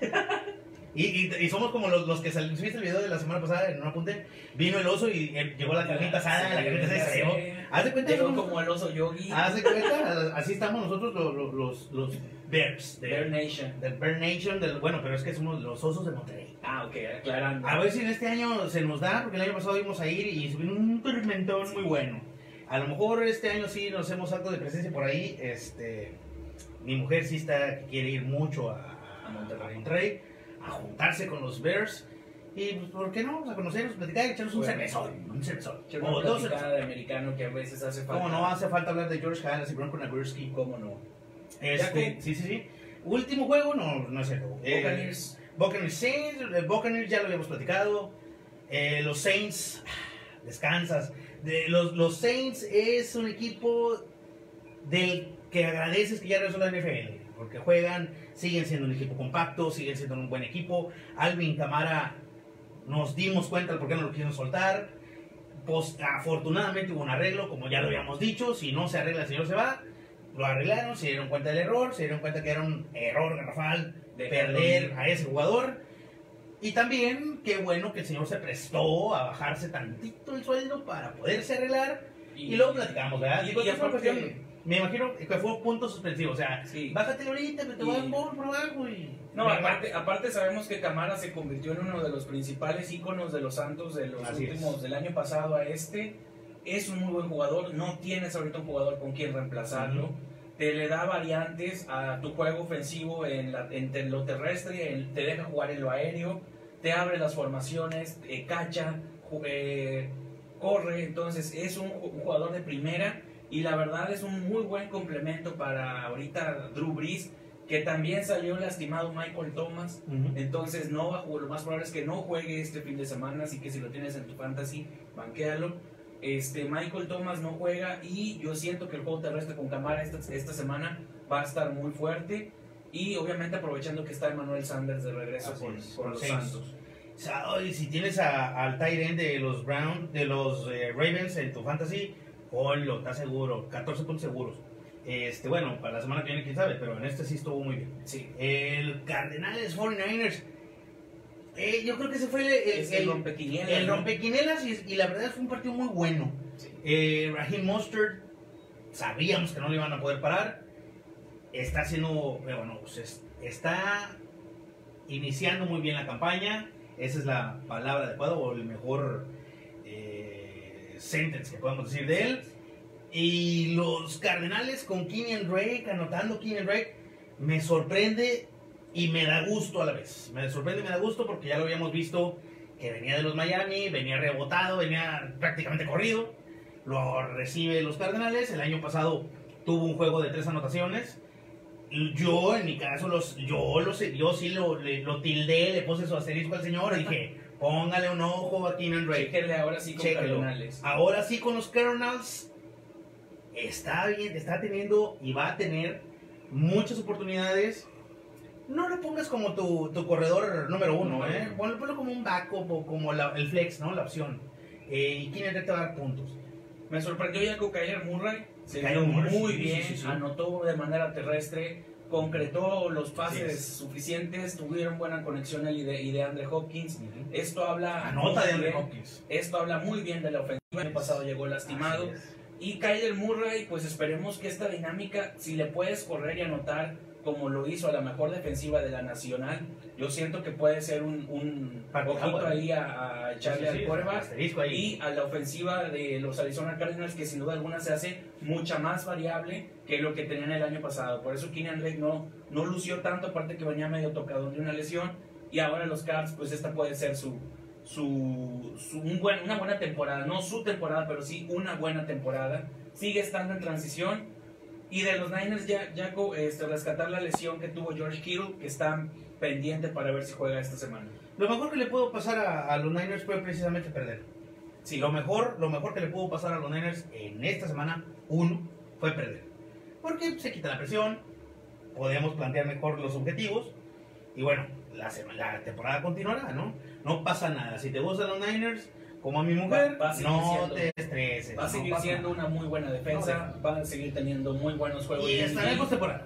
Y, y, y somos como los, los que sal- ¿viste el video de la semana pasada en un apunte? Vino el oso y llegó la carnita asada, la carnita asada se llevó. Haz de cuenta, Llegó somos- como el oso yogi. haz de cuenta, así estamos nosotros los, los, los, los Bears. de- Bear Nation. Del Bear Nation, del, bueno, pero es que somos los osos de Monterrey. Ah, ok, aclarando. A ver si en este año se nos da, porque el año pasado íbamos a ir y subir un tormentón muy bueno. A lo mejor este año sí nos hacemos algo de presencia por ahí. Este, mi mujer sí está, quiere ir mucho a, A Monterrey. A juntarse con los Bears. Y pues, ¿por qué no? Vamos a conocernos, platicar y echarnos un Bueno. cervezón. Un cervezón. Che, O una dos de americano que a veces hace falta. ¿Cómo no hace falta hablar de George Halas y Bronco Nagurski? ¿Cómo no? Este, sí, sí, sí. Último juego, no, no es cierto. Eh, Buccaneers. Buccaneers eh, Buccaneers ya lo habíamos platicado. Eh, los Saints, descansas. De, los, los Saints es un equipo del que agradeces que ya regresó la NFL. Porque juegan, siguen siendo un equipo compacto, siguen siendo un buen equipo. Alvin Camara, nos dimos cuenta de por qué no lo quieren soltar. Pues, afortunadamente hubo un arreglo, como ya lo habíamos dicho. Si no se arregla, el señor se va. Lo arreglaron, se dieron cuenta del error, se dieron cuenta que era un error garrafal De perder a ese jugador. Y también, qué bueno que el señor se prestó a bajarse tantito el sueldo para poderse arreglar. Y, luego platicamos, ¿verdad? Y, Digo, y es una aparte, cuestión- me imagino que fue un punto suspensivo. O sea, sí. bájate ahorita, que te Y- voy a y. No, aparte, aparte sabemos que Camara se convirtió en uno de los principales íconos de los Santos de los Así últimos, es. del año pasado a este. Es un muy buen jugador, no tienes ahorita un jugador con quien reemplazarlo. Te le da variantes a tu juego ofensivo en, la, en lo terrestre, en- te deja jugar en lo aéreo, te abre las formaciones, eh, cacha, eh, corre. Entonces es un jugador de primera y la verdad es un muy buen complemento para ahorita Drew Brees, que también salió lastimado Michael Thomas. Entonces no va a jugar, lo más probable es que no juegue este fin de semana, así que si lo tienes en tu fantasy, banquéalo. Este, Michael Thomas no juega y yo siento que el juego terrestre con Camara esta, esta semana va a estar muy fuerte y obviamente aprovechando que está Emmanuel Sanders de regreso por, los seis. Santos. O sea, si tienes a- al tight end de los Brown, de los eh, Ravens en tu fantasy, ponlo, está seguro, 14 puntos seguros. Este, bueno, para la semana que viene, quién sabe, pero en este sí estuvo muy bien. Sí. El Cardenales 49ers. eh, yo creo que ese fue el, el, el rompequinielas, el y, y la verdad fue un partido muy bueno. Sí. Eh, Raheem Mostert, sabíamos que no le iban a poder parar. Está haciendo, eh, bueno, pues es- está iniciando muy bien la campaña. Esa es la palabra adecuada o el mejor sentence que podemos decir de él. Y los Cardenales con Kenyan Drake, anotando Kenyan Drake, me sorprende y me da gusto a la vez. Me sorprende y me da gusto porque ya lo habíamos visto que venía de los Miami, venía rebotado, venía prácticamente corrido. Lo recibe los Cardenales. El año pasado tuvo un juego de tres anotaciones. Yo, en mi caso, los, yo, lo sé- yo sí lo, le- lo tildé, le puse su asterisco al señor y dije, póngale un ojo a Keenan Drake. Chéquenle ahora sí con Chéquenlo. Cardenales. Ahora sí con los Cardinals está bien, está teniendo y va a tener muchas oportunidades. No lo pongas como tu, tu corredor número uno, ¿eh? Ponlo, ponlo como un backup o como la- el flex, ¿no? La opción. Eh, y Keenan Drake te va a dar puntos. Me sorprendió ya con Kyler Murray. Se Murray, muy bien, sí, sí, sí. anotó de manera terrestre, concretó los pases suficientes, tuvieron buena conexión él y de, y de Andre Hopkins. Esto habla Anota de Andre Hopkins. Esto habla muy bien de la ofensiva. El año pasado llegó lastimado. Y Kyler Murray, pues esperemos que esta dinámica, si le puedes correr y anotar como lo hizo a la mejor defensiva de la nacional, yo siento que puede ser un, un ¿eh? ahí a, a echarle Sí, sí, al ahí. Y a la ofensiva de los Arizona Cardinals, que sin duda alguna se hace mucha más variable que lo que tenían el año pasado. Por eso Keenan Drake no, no lució tanto, aparte que venía medio tocado de una lesión. Y ahora los Cards, pues esta puede ser su, su, su- un buen, una buena temporada. No su temporada, pero sí una buena temporada. Sigue estando en transición. Y de los Niners, ya, ya este, rescatar la lesión que tuvo George Kittle, que está pendiente para ver si juega esta semana. Lo mejor que le pudo pasar a, a los Niners fue precisamente perder. Sí, Lo mejor, lo mejor que le pudo pasar a los Niners en esta semana, uno, fue perder. Porque se quita la presión, podemos plantear mejor los objetivos. Y bueno, la, sema- la temporada continuará, ¿no? No pasa nada. Si te gustan los Niners, como a mi mujer, Va- va no siendo- te estreses. Va a no seguir pasa siendo una muy buena defensa, No, van a seguir teniendo muy buenos juegos. Y estará en postemporada.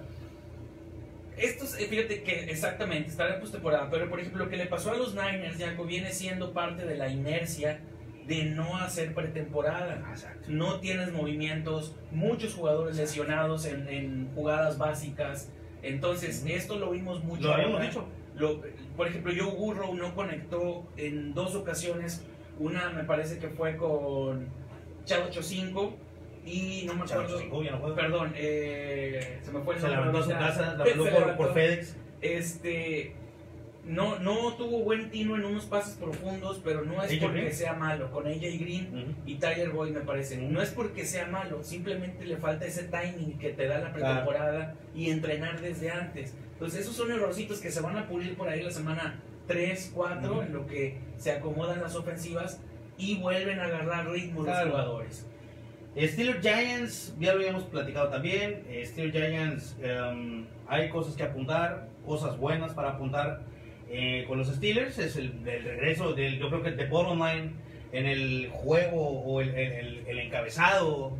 Estos, eh, fíjate que exactamente, estará en postemporada, pero por ejemplo, lo que le pasó a los Niners, Jaco, viene siendo parte de la inercia de no hacer pretemporada. Exacto. No tienes movimientos, muchos jugadores lesionados en, en jugadas básicas. Entonces, esto lo vimos mucho. Lo habíamos dicho. Lo- por ejemplo, Joe Burrow no conectó en dos ocasiones. Una me parece que fue con Chavo 85 y no me acuerdo. Chavo 85 ya no. Perdón, eh, se me fue el Se nombre su casa, la Se mandó por, levantó. por FedEx. Este no, no tuvo buen tino en unos pases profundos, pero no es AJ porque Green. sea malo. Con AJ Green y Tyler Boyd me parece. No es porque sea malo, simplemente le falta ese timing que te da la pretemporada y entrenar desde antes. Entonces esos son errorcitos que se van a pulir por ahí la semana 3, 4, Ujú. en lo que se acomodan las ofensivas y vuelven a agarrar ritmo Claro. los jugadores. Steelers Giants, ya lo habíamos platicado también. Eh, Steelers Giants, em, hay cosas que apuntar, cosas buenas para apuntar eh, con los Steelers. Es el, el regreso del, yo creo que de bottom line en el juego o el, el- el- el encabezado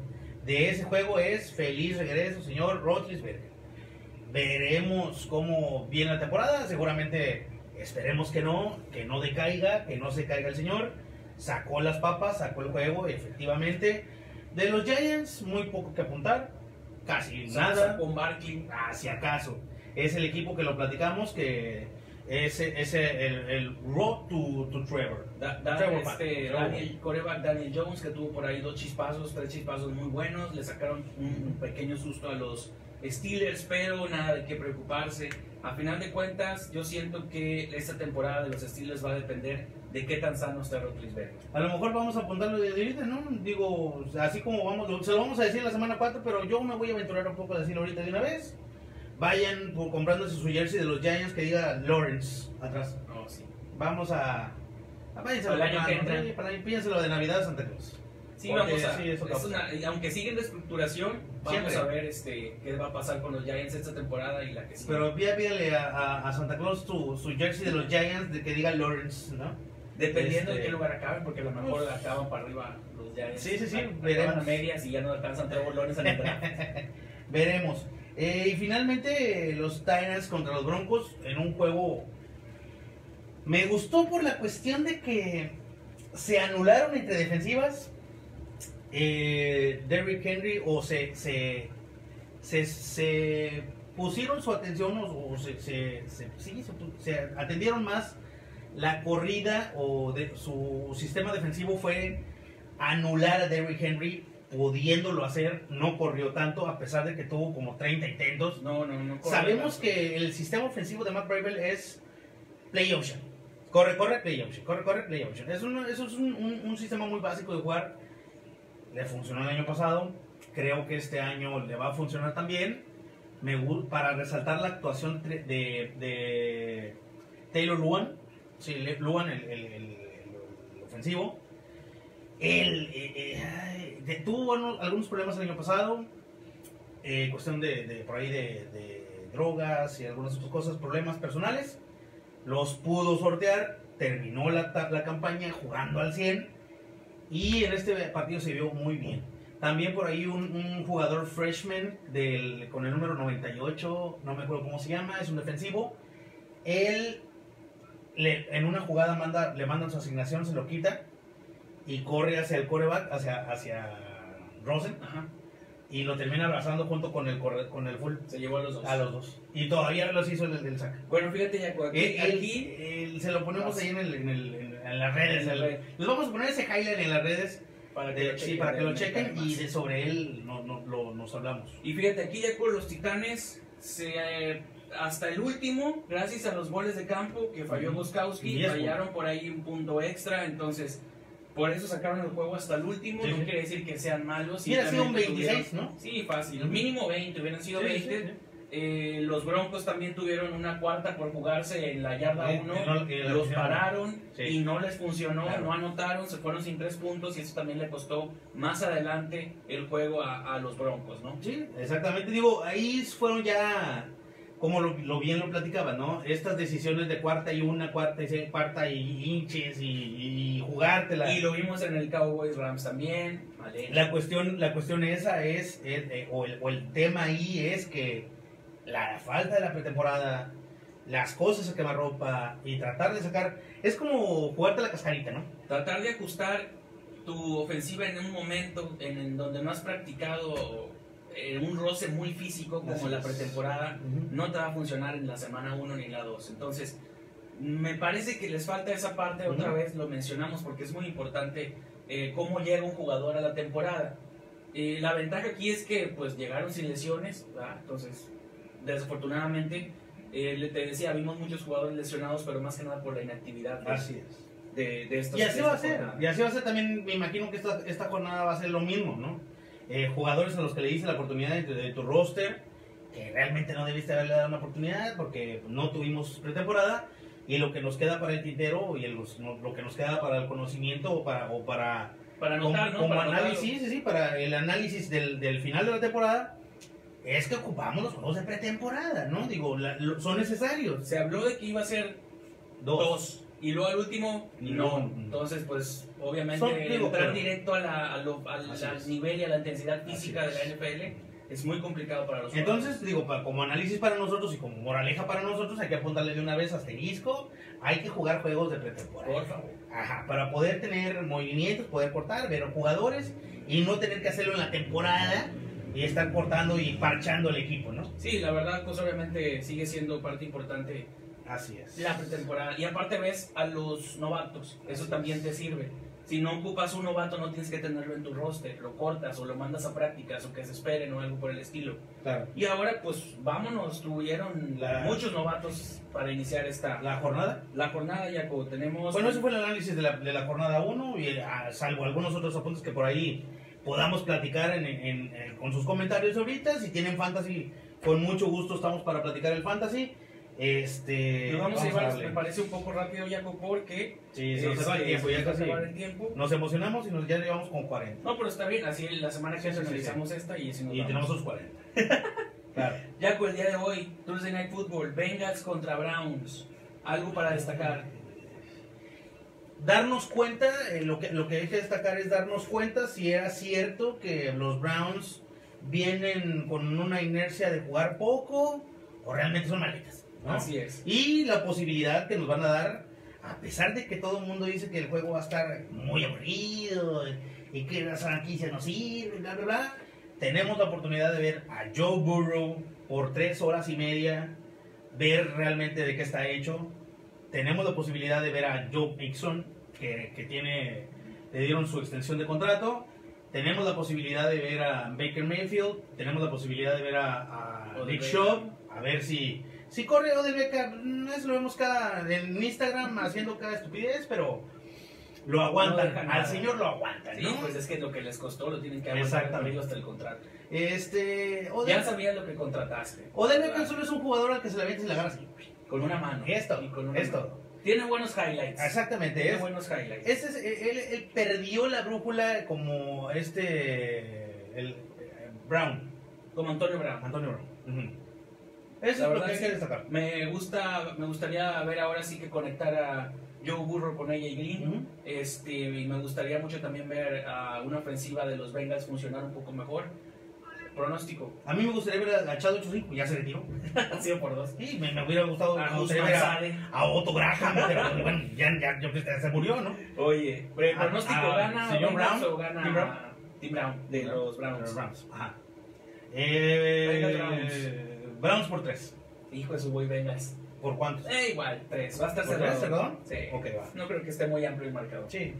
de ese juego es feliz regreso, señor Roethlisberger. Veremos cómo viene la temporada. Seguramente esperemos que no, que no decaiga, que no se caiga el señor. Sacó las papas, sacó el juego, efectivamente. De los Giants, muy poco que apuntar. Casi nada. Con Barkley. Ah, si acaso. Es el equipo que lo platicamos, que es, es el, el road to, to Trevor. Da- da- Trevor este. Daniel, coreback Daniel Jones, que tuvo por ahí dos chispazos, tres chispazos muy buenos. Le sacaron un pequeño susto a los Steelers, pero nada de qué preocuparse. A final de cuentas, yo siento que esta temporada de los Steelers va a depender de qué tan sano está Roethlisberger. A lo mejor vamos a apuntarlo de ahorita, ¿no? Digo, así como vamos, se lo vamos a decir la semana 4, pero yo me voy a aventurar un poco a decirlo ahorita de una vez. Vayan comprándose su jersey de los Giants que diga Lawrence atrás. No, sí. Vamos a. a váyanse Para el año que entra. Para de Navidad a Santa Claus. Sí, Porque vamos a. sí, eso es una- aunque siguen de estructuración, vamos Siempre. a ver este, qué va a pasar con los Giants esta temporada y la que sigue. Pero pídale a, a- a Santa Claus su, su jersey de los Giants de que diga Lawrence, ¿no? Dependiendo de Este- qué lugar acaben, porque a lo mejor acaban para arriba los Giants. Sí, sí, sí, veremos. a medias y ya no alcanzan Trevor Lawrence en el draft. Veremos. Eh, y finalmente los Titans contra los Broncos en un juego... Me gustó por la cuestión de que se anularon entre defensivas. Eh, Derrick Henry o se, se, se, se pusieron su atención o, o se, sí, se- atendieron más la corrida o de, su sistema defensivo fue anular a Derrick Henry pudiéndolo hacer, no corrió tanto a pesar de que tuvo como 30 intentos. No, no, no. Sabemos tanto. que el sistema ofensivo de Matt Bravel es play option. Corre, corre, play option. Corre, corre, play option. Es un, eso es un, un- un sistema muy básico de jugar. Le funcionó el año pasado. Creo que este año le va a funcionar también. Me, para resaltar la actuación de, de Taylor Luan. Sí, Luan, el, el- el- el ofensivo. Él eh, eh, ay, de- tuvo bueno, algunos problemas el año pasado. eh, cuestión de, de por ahí de, de drogas y algunas otras cosas, problemas personales. Los pudo sortear, terminó la, la campaña jugando al 100 y en este partido se vio muy bien. También por ahí un, un jugador freshman del, con el número 98, no me acuerdo cómo se llama, es un defensivo. Él le- en una jugada manda, le mandan su asignación, se lo quita y corre hacia el coreback, hacia, hacia Rosen Ajá. y lo termina abrazando junto con el, con el full Se llevó a los dos. a los dos. Y todavía los hizo el del saca. Bueno, fíjate, Jaco, aquí, Eh, él- aquí él- se lo ponemos ahí en, el- en el- en- en las redes. En la el- red. les vamos a poner ese highlight en las redes. para que de- lo sí, chequen, para que de- lo de- chequen más. y de sobre él no, no- lo- nos hablamos. Y fíjate, aquí ya con los Titanes, se, eh, hasta el último, gracias a los goles de campo que falló Diez fallaron por ahí un punto extra, entonces por eso sacaron el juego hasta el último, Sí, no sí. quiere decir que sean malos. Hubiera sido un simplemente 26, tuvieron- ¿no? Sí, fácil, mínimo 20, hubieran sido Sí, sí, 20. Eh, los Broncos también tuvieron una cuarta por jugarse en la yarda Eh, 1, que no- que la los pararon Sí. y no les funcionó, Claro. no anotaron, se fueron sin tres puntos y eso también le costó más adelante el juego a, a los Broncos, ¿no? Sí, exactamente. Digo, ahí fueron ya, como lo, lo bien lo platicaban, ¿no? Estas decisiones de cuarta y una, cuarta y seis, cuarta y hinches y, y jugártela. Y lo vimos en el Cowboys Rams también. Vale. La cuestión, la cuestión esa es, eh, eh, o, el, o el tema ahí es que la falta de la pretemporada, las cosas a quemarropa y tratar de sacar, es como jugarte la cascarita, ¿no? Tratar de ajustar tu ofensiva en un momento en, en donde no has practicado eh, un roce muy físico como la pretemporada, no te va a funcionar en la semana 1 ni en la 2. Entonces, me parece que les falta esa parte, otra vez lo mencionamos porque es muy importante eh, cómo llega un jugador a la temporada. Eh, la ventaja aquí es que pues llegaron sin lesiones, ¿verdad? entonces desafortunadamente, eh, te decía, vimos muchos jugadores lesionados, pero más que nada por la inactividad de, Así es. de, de estos Y así de va a ser. jornada. Y así va a ser también, me imagino que esta, esta jornada va a ser lo mismo, ¿no? Eh, jugadores a los que le diste la oportunidad de, de tu roster, que realmente no debiste haberle dado una oportunidad porque no tuvimos pretemporada, y lo que nos queda para el tintero y el- lo que nos queda para el conocimiento o para, o para Para como, anotar, ¿no? como Para anotarlo. análisis, sí, sí, para el análisis del, del final de la temporada, es que ocupamos los juegos de pretemporada, ¿no? Digo, la- lo- son necesarios. Se habló de que iba a ser dos. Y luego al último, No. no. Entonces, pues, obviamente, Son- digo, entrar pero- directo a la- a lo- al, nivel y a la intensidad física de la. NFL es muy complicado para los Entonces, digo, como análisis para nosotros y como moraleja para nosotros, hay que apuntarle de una vez asterisco, hay que jugar juegos de pretemporada. Por favor. Ajá, para poder tener movimientos, poder cortar, ver jugadores y no tener que hacerlo en la temporada y estar cortando y parchando el equipo, ¿no? Sí, la verdad, pues obviamente sigue siendo parte importante Así es. la pretemporada. Y aparte ves a los novatos, eso también te sirve. Si no ocupas un novato, no tienes que tenerlo en tu roster, lo cortas o lo mandas a prácticas o que se esperen o algo por el estilo. Claro. Y ahora, pues vámonos, tuvieron La- muchos novatos para iniciar esta La jornada. la jornada, Jaco. Tenemos. Bueno, ese fue el análisis de la, de la jornada 1 y ah, salvo algunos otros apuntes que por ahí podamos platicar en- en- en- con sus comentarios ahorita. Si tienen fantasy, con mucho gusto estamos para platicar el fantasy. Este, Nos vamos, a llevar, me parece un poco rápido, Jaco, porque. Sí, se nos este, acaba el tiempo, se ya nos va a casi acabar el tiempo. nos emocionamos y nos ya llevamos con 40. No, pero está bien, así la semana que sí, viene sí, esta y si nos Y tenemos los 40. claro. Jaco, el día de hoy, Thursday Night Football, Bengals contra Browns. Algo para destacar. Darnos cuenta, eh, lo, que, lo que hay que destacar es darnos cuenta si era cierto que los Browns vienen con una inercia de jugar poco o realmente son maletas. ¿no? Así es. Y la posibilidad que nos van a dar, a pesar de que todo el mundo dice que el juego va a estar muy aburrido y que las franquicias no sirven, bla, bla, bla, tenemos la oportunidad de ver a Joe Burrow por tres horas y media, ver realmente de qué está hecho. Tenemos la posibilidad de ver a Joe Mixon, que, que tiene, le dieron su extensión de contrato. Tenemos la posibilidad de ver a Baker Mayfield, tenemos la posibilidad de ver a, a Nick. Shaw, a ver si, si corre Odell Beckham. Eso lo vemos cada, en Instagram haciendo cada estupidez, pero lo aguantan. deja Al señor lo aguantan, Sí, ¿no? pues es que lo que les costó lo tienen que aguantar hasta el contrato. Este, Odell, Ya sabías lo que contrataste. Odell. Beckham solo es un jugador al que se le avienta y se le agarra así. Con una mano. Esto, Y con una esto. mano. Tiene buenos highlights. Exactamente, Tiene es, buenos highlights. ese es- él, él perdió la brújula como este, el, eh, Brown, Como Antonio Brown. Antonio Brown. Ujú. Eso La es lo que hay que destacar. me gusta, me gustaría ver ahora sí que conectar a Joe Burrow con ella y Green. Este, y me gustaría mucho también ver a una ofensiva de los Bengals funcionar un poco mejor. Pronóstico, A mí me gustaría ver a Chad 85, ya se retiró. 100 por 2. Sí, me, me hubiera gustado A me ver a, Otto Graham, pero bueno, ya, ya, se murió, ¿no? Oye, pero el A- pronóstico a- gana señor Brown, o gana Tim Brown. Tim Brown de los Browns. Los Browns. Ajá. Eh, Browns. Browns por 3. Hijo de su boy Bengals. ¿Por cuántos? Eh, igual, 3. Va a estar ¿Por cerrado. perdón? Sí. Ok, va. No creo que esté muy amplio el marcador. Sí.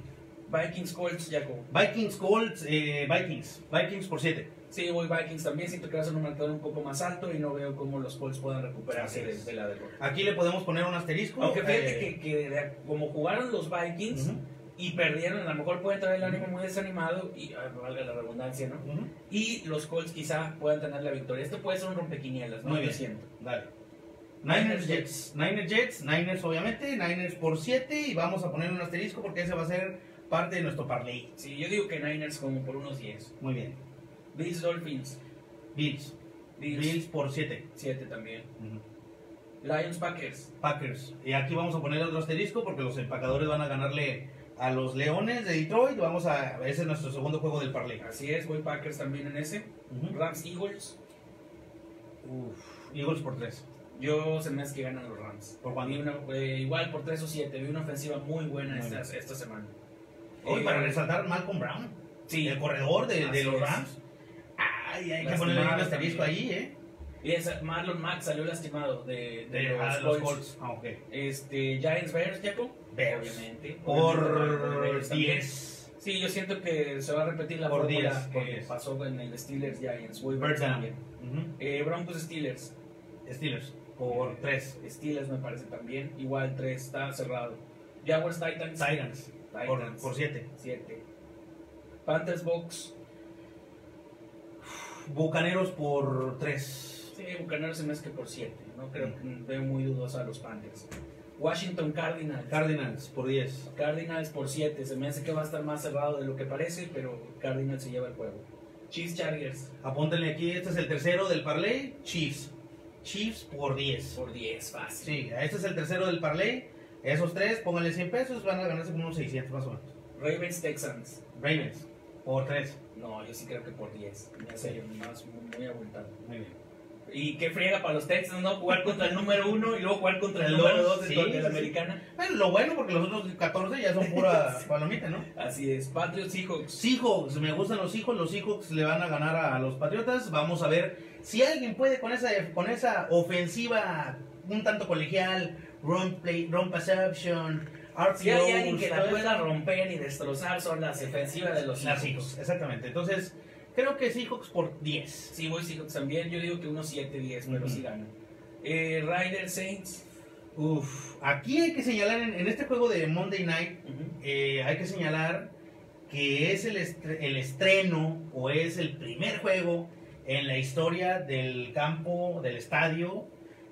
Vikings Colts, Jacob. Vikings, Colts, eh, Vikings. Vikings por 7. Sí, voy Vikings también. Siento que va a ser un marcador un poco más alto y no veo cómo los Colts puedan recuperarse de, de la derrota. Aquí le podemos poner un asterisco. Aunque fíjate eh, que, como jugaron los Vikings y perdieron, a lo mejor pueden traer el ánimo muy desanimado y ah, valga la redundancia, ¿no? Y los Colts quizá puedan tener la victoria. Esto puede ser un rompequinielas, ¿no? Muy bien. siento. Dale. Niners, Niners Jets. Niners Jets. Niners obviamente. Niners por 7. Y vamos a poner un asterisco porque ese va a ser parte de nuestro parlay. Sí, yo digo que Niners como por unos 10. Muy bien. Bills. Dolphins. Bills, Bills por 7. 7 también. Lions Packers. Packers. Y aquí vamos a poner otro asterisco porque los empacadores van a ganarle a los Leones de Detroit. Vamos a. Ese es nuestro segundo juego del parlay. Así es, voy Packers también en ese. Rams Eagles. Uf. Eagles por 3. Yo se me hace que ganan los Rams. ¿Por una- eh, igual por 3 o 7. Vi una ofensiva muy buena esta, semana. Hoy Eh, para resaltar Malcolm Brown. Sí. El corredor de, los es. Ay, hay que ponerle un asterisco ahí, ¿eh? Y esa- Marlon Mack salió lastimado de, de De, los, ah, los Colts. Colts. Ah, ok. Este, Giants Bears, Jacob. Bears. Obviamente. Por Bears también. 10. Sí, yo siento que se va a repetir la Por fórmula 10, por que 10. pasó en el Steelers Giants. Voy Birds también. Ujú. Eh, Broncos Steelers. Steelers. Por 3. Steelers me parece también. Igual 3, está cerrado. Jaguars Titans. Titans. Por, Titans. por 7. 7. Panthers Box. Bucaneros por 3. Sí, Bucaneros se me hace que por 7. No creo que veo muy dudoso a los Panthers. Washington Cardinals. Cardinals por 10. Cardinals por 7. Se me hace que va a estar más cerrado de lo que parece, pero Cardinals se lleva el juego. Chiefs Chargers Apúntenle aquí, este es el tercero del parlay. Chiefs. Chiefs por 10. por 10, fácil. Sí, este es el tercero del parlay. Esos tres, pónganle 100 pesos, van a ganarse como unos 600 más o menos. Ravens Texans. Ravens por 3. No, yo sí creo que por 10. Me hace más muy, abultado. Muy bien. Y qué friega para los Texans, ¿no? Jugar contra el número 1 y luego jugar contra el número dos, 2 sí, de sí, la sí. americana. Bueno, lo bueno porque los otros 14 ya son pura palomita, ¿no? Así es. Patriots Seahawks. Seahawks, me gustan los Seahawks, los Seahawks le van a ganar a los Patriotas. Vamos a ver si alguien puede con esa, con esa ofensiva un tanto colegial, run play, run perception, RPOs, Si hay alguien que la pueda romper y destrozar son las defensivas de los Seahawks. Exactamente. Entonces, creo que Seahawks por 10. Sí, voy Seahawks también. Yo digo que unos 7-10, pero Ujú. sí ganan. Eh, Riders Saints. Uf, aquí hay que señalar en, en este juego de Monday Night, eh, hay que señalar que es el, estre- el estreno o es el primer juego en la historia del campo, del estadio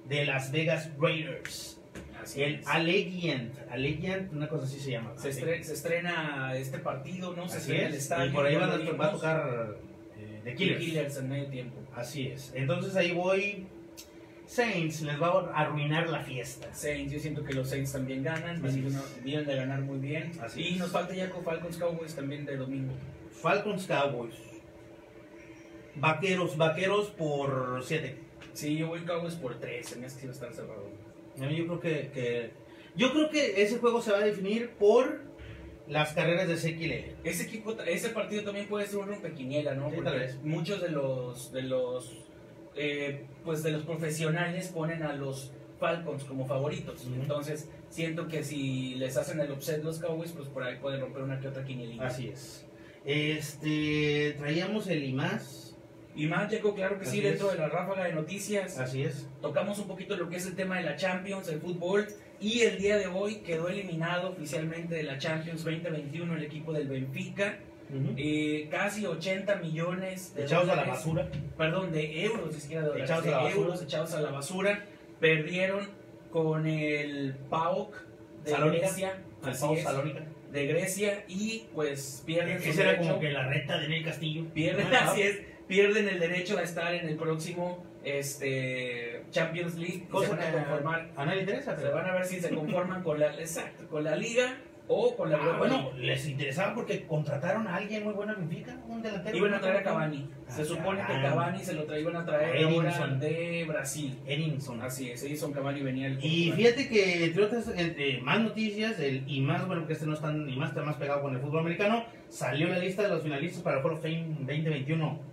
de Las Vegas Raiders. Así El es. Allegiant, Allegiant, una cosa así se llama. Se, estre- se estrena este partido, ¿no? Se Así estrena el es, estadio. y por ahí va a tocar eh, The Killers. Killers en medio tiempo. Así es. Entonces ahí voy. Saints les va a arruinar la fiesta. Saints, yo siento que los Saints también ganan, Así vienen, es. vienen de ganar muy bien. Así y es. nos falta ya con Falcons Cowboys también de domingo. Falcons Cowboys. Vaqueros, vaqueros por 7. Sí, yo voy Cowboys por 3, se me hace que estar cerrado. A mí yo creo que, que- yo creo que ese juego se va a definir por las carreras de Seki Lele. Ese equipo, ese partido también puede ser un rompequiniela, ¿no? Sí, Porque tal vez. muchos de los, de los, eh, pues de los profesionales ponen a los Falcons como favoritos. Entonces, siento que si les hacen el upset los Cowboys, pues por ahí pueden romper una que otra quinielita. Así es. Este, traíamos el IMAS. Y más, Checo, claro que sí, Así dentro es. de la ráfaga de noticias. Así es. Tocamos un poquito lo que es el tema de la Champions, el fútbol, y el día de hoy quedó eliminado oficialmente de la Champions 2021 el equipo del Benfica. Eh, casi 80 millones de Echados a la basura. perdón, de euros, ni siquiera de dólares, Echados a de la basura. euros echados a la basura. Perdieron con el PAOK de Salónica. Grecia, Pau es, Salónica. de Grecia, y pues pierden su Ese era derecho- como que la recta de Nel Castillo. pierden, Ah, así es, pierden el derecho a estar en el próximo este, Champions League. se Cosa que a conformar, a nadie interesa. se van a ver si se conforman con la, exacto, con la liga o con la Ah, Europa bueno, les interesaba porque contrataron a alguien muy bueno en Benfica, un delantero. Iban a traer a Cavani. Se Ah, supone que Cavani. Se lo tra- iban a traer Edinson. ahora de Brasil. Edinson. Así es, Edison Cavani venía del Y fíjate que entre otras, entre más noticias, el, y más, bueno, que este no están, y más está más pegado con el fútbol americano, salió la lista de los finalistas para el of Fame 2021.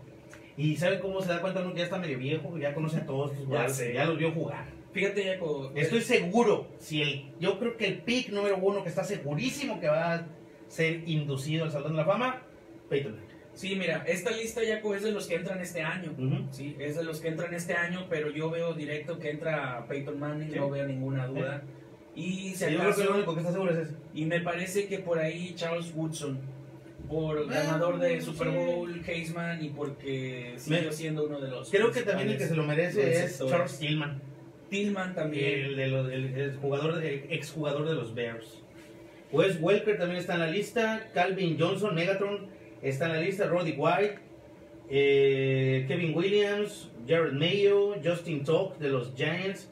Y ¿saben cómo se da cuenta uno que ya está medio viejo? Ya conoce a todos estos jugadores, sé. ya los vio jugar. Fíjate, Jaco, Estoy seguro, si el, yo creo que el pick número uno que está segurísimo que va a ser inducido al Salón de la Fama, Peyton. Sí, mira, esta lista, Jaco, es de los que entran este año. Sí, es de los que entran este año, pero yo veo directo que entra Peyton Manning, Sí. no veo ninguna duda. Y, si Sí, yo creo que lo único que está seguro es ese. y me parece que por ahí Charles Woodson, por ganador de. Super Bowl, Heisman, y porque siguió siendo uno de los. Creo que también el que se lo merece es. Charles Tillman. Tillman también. El, de los, el, el jugador, el exjugador de los Bears. Wes Welker también está en la lista. Calvin Johnson, Megatron, está en la lista. Roddy White, eh, Kevin Williams, Jared Mayo, Justin Tuck de los Giants,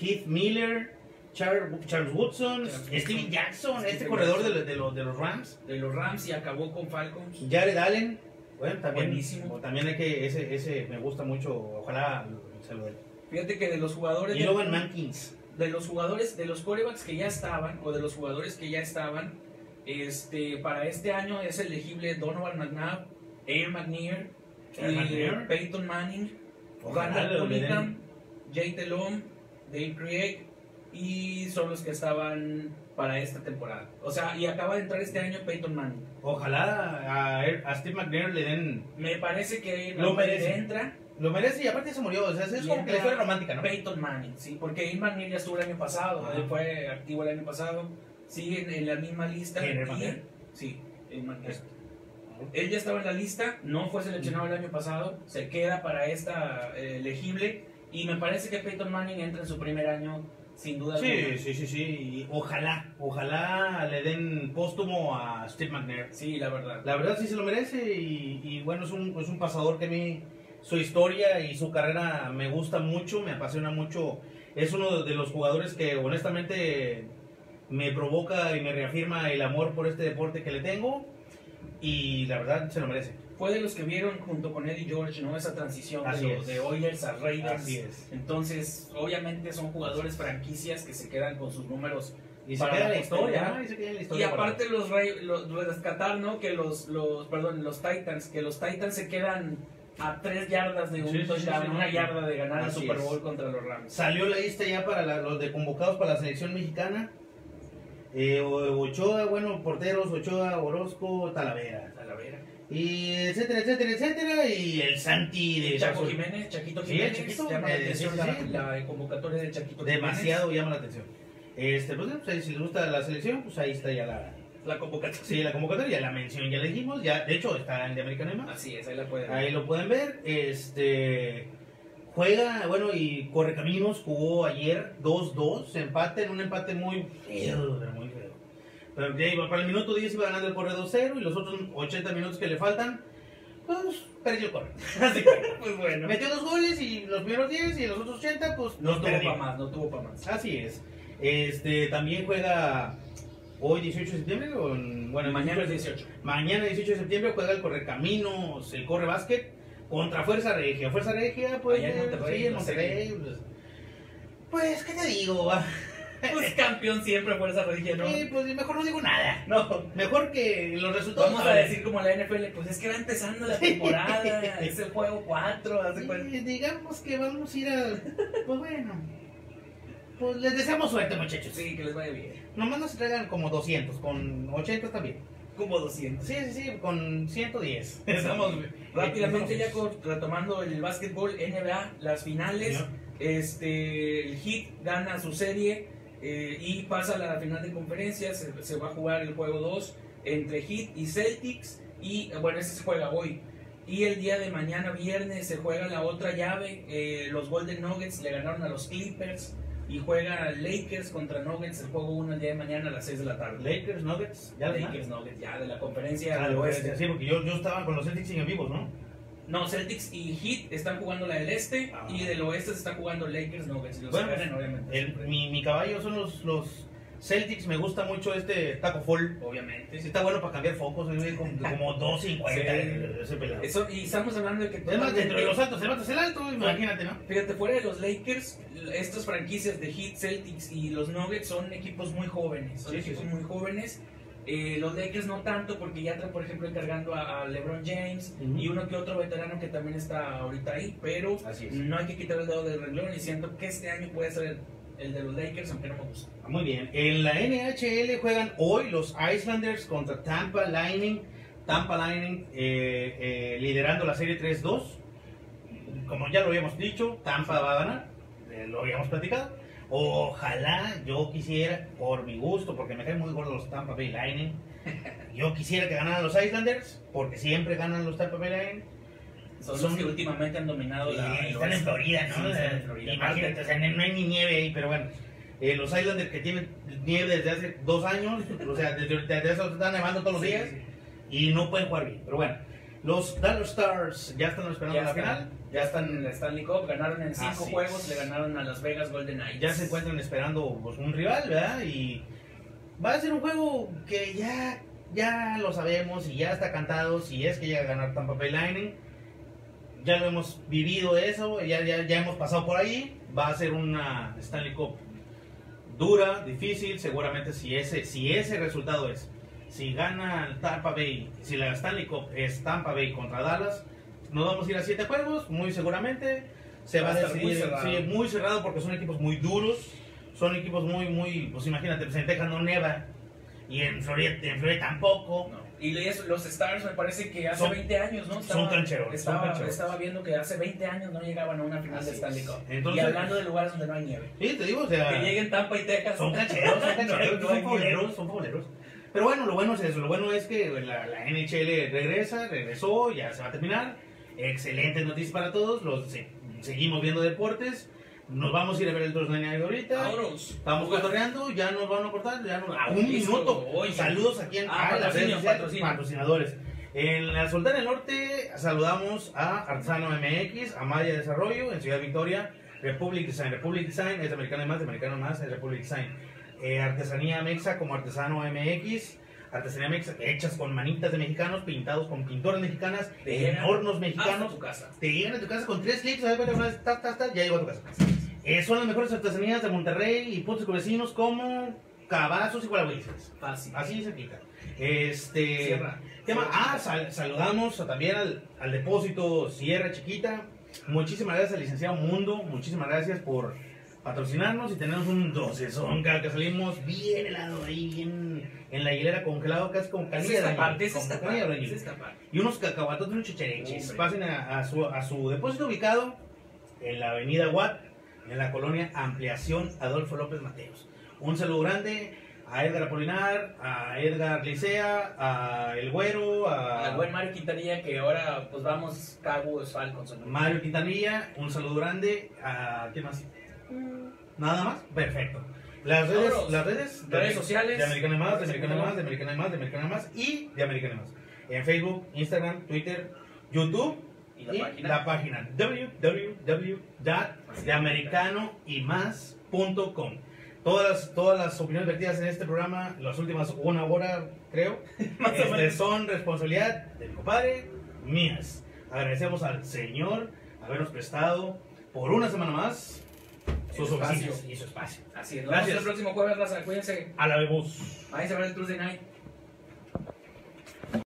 Heath Miller, Char- Charles Woodson, Charles Steven. Jackson, este corredor de, los- de los, de los Rams. de los Rams y acabó con Falcons. Jared Allen, bueno, también, Buenísimo. también hay que, ese, ese me gusta mucho, ojalá se lo dé. Fíjate que de los jugadores. Y de- Logan Mankins. de los jugadores, de los corebacks que ya estaban, o de los jugadores que ya estaban, este, para este año es elegible Donovan McNabb, Air McNair. Peyton Manning, Ojalá Randall. Cunningham, Jay Telom, Dave Craig, y son los que estaban para esta temporada. O sea, y acaba de entrar este año Peyton Manning. Ojalá a, a Steve McNair le den. Me parece que Lo merece. entra Lo merece y aparte se murió. O sea, es como que la historia romántica, ¿no? Peyton Manning, sí, porque Air McNear ya estuvo el año pasado, Ajá. él fue activo el año pasado, sigue en, en la misma lista. ¿Quién, McNair? Sí, Air McNair. Él ya estaba en la lista, no fue seleccionado el año pasado, se queda para esta eh, elegible y me parece que Peyton Manning entra en su primer año sin duda Sí, alguna. sí, sí, sí. Y ojalá, ojalá le den póstumo a Steve McNair. Sí, la verdad. La verdad sí se lo merece y, y bueno, es un, es un pasador que a mí, su historia y su carrera me gusta mucho, me apasiona mucho. Es uno de los jugadores que honestamente me provoca y me reafirma el amor por este deporte que le tengo y la verdad se lo merece. Fue de los que vieron junto con Eddie George, ¿no? Esa transición Así de, es. de Oilers a Raiders. Así es. Entonces, obviamente son jugadores franquicias que se quedan con sus números Y se queda la historia. Y queda la Y historia. para- aparte los, Ray- los rescatar, ¿no? Que los, los, perdón, los Titans, que los Titans se quedan a tres yardas de un Sí, touchdown, sí, sí. una yarda de ganar el Super es. Bowl contra los Rams. Salió la lista ya para la- los de convocados para la selección mexicana. Eh, Ochoa, bueno, porteros, Ochoa, Orozco, Talavera. Y etcétera, etcétera, etcétera. Y el Santi de Chaco Jiménez, Chaquito Sí, Jiménez, Chaquito, llama la eh, atención sí, sí, sí. la, la convocatoria de Chaquito Demasiado llama la atención. Este, pues, pues, si les gusta la selección, pues ahí está ya la, Jiménez. La convocatoria. sí, la convocatoria, la mención, ya la dijimos, ya, de hecho está en The American Emma. Así es, ahí la pueden Ahí lo pueden ver. Este juega, bueno, y Correcaminos jugó ayer 2-2, empate en un empate muy muy. Pero ya iba, para el minuto 10 iba ganando el Corre 2-0 y los otros 80 minutos que le faltan, pues perdió el Corre. Así que, Pues bueno. metió dos goles y los primeros 10 y los otros 80, pues No tuvo para más, no tuvo para más. Así es. Este también juega hoy 18 de septiembre, o en- bueno, Mañana es 18 18. Mañana 18 de septiembre juega el Correcaminos, el Corre Básquet contra Fuerza Regia. Fuerza Regia, pues. Allá en Monterrey, sí, en no sé Monterrey. Pues, pues, ¿qué te digo? Pues campeón siempre Fuerza Regia, ¿no? Sí, pues mejor no digo nada. No. Mejor que los resultados. Vamos a decir como la NFL, pues es que va empezando la temporada, es el juego 4, hace Sí, digamos que vamos a ir a. Pues bueno. Pues les deseamos suerte, muchachos. Sí, que les vaya bien. Nomás nos traigan como 200, con 80 también. Como 200. Sí, sí, sí, con 110. Estamos Rápidamente ya retomando el básquetbol NBA, las finales, este el Heat gana su serie eh, y pasa a la final de conferencia, se, se va a jugar el juego 2 entre Heat y Celtics y bueno, ese se juega hoy. Y el día de mañana, viernes, se juega la otra llave. eh, los Golden Nuggets le ganaron a los Clippers y juega Lakers contra Nuggets el juego 1 el día de mañana a las 6 de la tarde. Lakers, Nuggets, ya Lakers Nuggets, ya de la conferencia Ah, del lo voy a oeste. decir, porque yo, yo estaba con los Celtics en vivos, ¿no? No, Celtics y Heat están jugando la del este Ah. y del oeste se está jugando Lakers Nuggets. Y los Bueno, que ganen, obviamente. El- mi, mi caballo son los, los Celtics, me gusta mucho este Taco Fall. obviamente. Sí, está bueno para cambiar focos, como, como 2.50 Sí. ese pelado. Eso, y estamos hablando de que Es más, dentro de los altos, el alto es el alto, imagínate, ¿no? Fíjate, fuera de los Lakers, estas franquicias de Heat, Celtics y los Nuggets son equipos muy jóvenes. Son Sí, equipos muy jóvenes. Eh, los Lakers no tanto porque ya traen, por ejemplo, encargando a, a LeBron James Ujú. y uno que otro veterano que también está ahorita ahí, pero no hay que quitar el dedo del renglón y siento que este año puede ser el, el de los Lakers, aunque no me gusta. Muy bien. En la NHL juegan hoy los Islanders contra Tampa Lightning. Tampa Lightning eh, eh, liderando la serie 3-2. Como ya lo habíamos dicho, Tampa va a ganar. eh, lo habíamos platicado. Ojalá yo quisiera, por mi gusto, porque me caen muy gordos los Tampa Bay Lightning. Yo quisiera que ganaran los Islanders, porque siempre ganan los Tampa Bay Lightning. Son, Son- los que últimamente han dominado Y la. están en. Florida, ¿no? Sí, están en Florida. Imagínate, o sea, no hay ni nieve ahí, pero bueno. Eh, los Islanders que tienen nieve desde hace dos años, o sea, desde, desde eso están nevando todos los Sí, días sí. y no pueden jugar bien. Pero bueno, los Dallas Stars ya están esperando Ya la están. final, ya Están en la Stanley Cup, ganaron en cinco Así juegos, es. le ganaron a Las Vegas Golden Knights. ya se encuentran esperando pues, un rival, ¿verdad? Y va a ser un juego que ya, ya lo sabemos y ya está cantado si es que llega a ganar Tampa Bay Lightning. Ya lo hemos vivido eso, ya, ya, ya hemos pasado por ahí. Va a ser una Stanley Cup dura, difícil, seguramente si ese, si ese resultado es, si gana el Tampa Bay, si la Stanley Cup es Tampa Bay contra Dallas, nos vamos a ir a siete juegos, muy seguramente. Se va, Va a estar muy decidir, cerrado. sí, muy cerrado porque son equipos muy duros, son equipos muy, muy, pues imagínate, pues en Texas no neva y en Florida, en Florida tampoco. No. Y los Stars me parece que hace Son- 20 años, ¿no? son cancheros, Estaba, cancheros. estaba viendo que hace 20 años no llegaban a una final Así de Stanley. Cup. Entonces- y hablando de lugares donde no hay nieve. Sí, te digo, o sea, Que lleguen Tampa y Texas. son cancheros, son cancheros, No son fauleros, son fauleros. Pero bueno, lo bueno es eso, lo bueno es que la, la NHL regresa, regresó, ya se va a terminar. Excelentes noticias para todos, los se- seguimos viendo deportes. Nos vamos a ir a ver el Thursday Night ahorita. Vámonos. Estamos cotorreando, ya nos van a cortar, ya nos, a un Listo, minuto. oye. Saludos aquí en Ah, a las redes patrocinadores. En la Sultana del Norte saludamos a Artesano MX, a Maya Desarrollo, en Ciudad Victoria, Republic Design. Republic Design es americano más, americano más, es Republic Design. Eh, artesanía Mexa como Artesano MX. Artesanía Mexa hechas con manitas de mexicanos, pintados con pinturas mexicanas, en hornos Hasta mexicanos tu casa. te llegan a tu casa con tres clics, a ver, una vez, ta, ta, ta, ya llegó a tu casa. Eh, son las mejores artesanías de Monterrey y puntos con vecinos como Cabazos y Gualahuises. Fácil. Así se quita. Este. Sierra. ¿Qué más? Ah, sal- saludamos también al, al depósito Sierra Chiquita. Muchísimas gracias al licenciado Mundo. Muchísimas gracias por patrocinarnos y tenemos un docezón cada que salimos bien helado ahí, bien en la hilera congelado, casi como Es de esta parte, es esta de parte. añil Es esta parte. y unos cacahuatos, unos chichereches. Hombre. Pasen a, a su, a su depósito ubicado en la avenida Watt, en la colonia Ampliación Adolfo López Mateos. Un saludo grande a Edgar Apolinar, a Edgar Licea, a El Güero, a Al buen Mario Quintanilla que ahora pues vamos Cowboys Falcons. ¿no? Mario Quintanilla. Un saludo grande a... ¿Qué más? Nada más. Perfecto. Las redes, las redes, Redes de- sociales. de Americana Más, de Americana Más, de Americana Más, de Americana Más y de Americana Más. En Facebook, Instagram, Twitter, YouTube Y la página. la página www.deamericanoymás.com. Todas las, todas las opiniones vertidas en este programa, las últimas una hora, creo, este, son responsabilidad de mi compadre, mías. agradecemos al Señor habernos prestado por una semana más sus oficinas y su espacio. Así es. Nos vemos Gracias. el próximo jueves, raza. Cuídense. A la vemos. Váyanse a ver el Tuesday Night.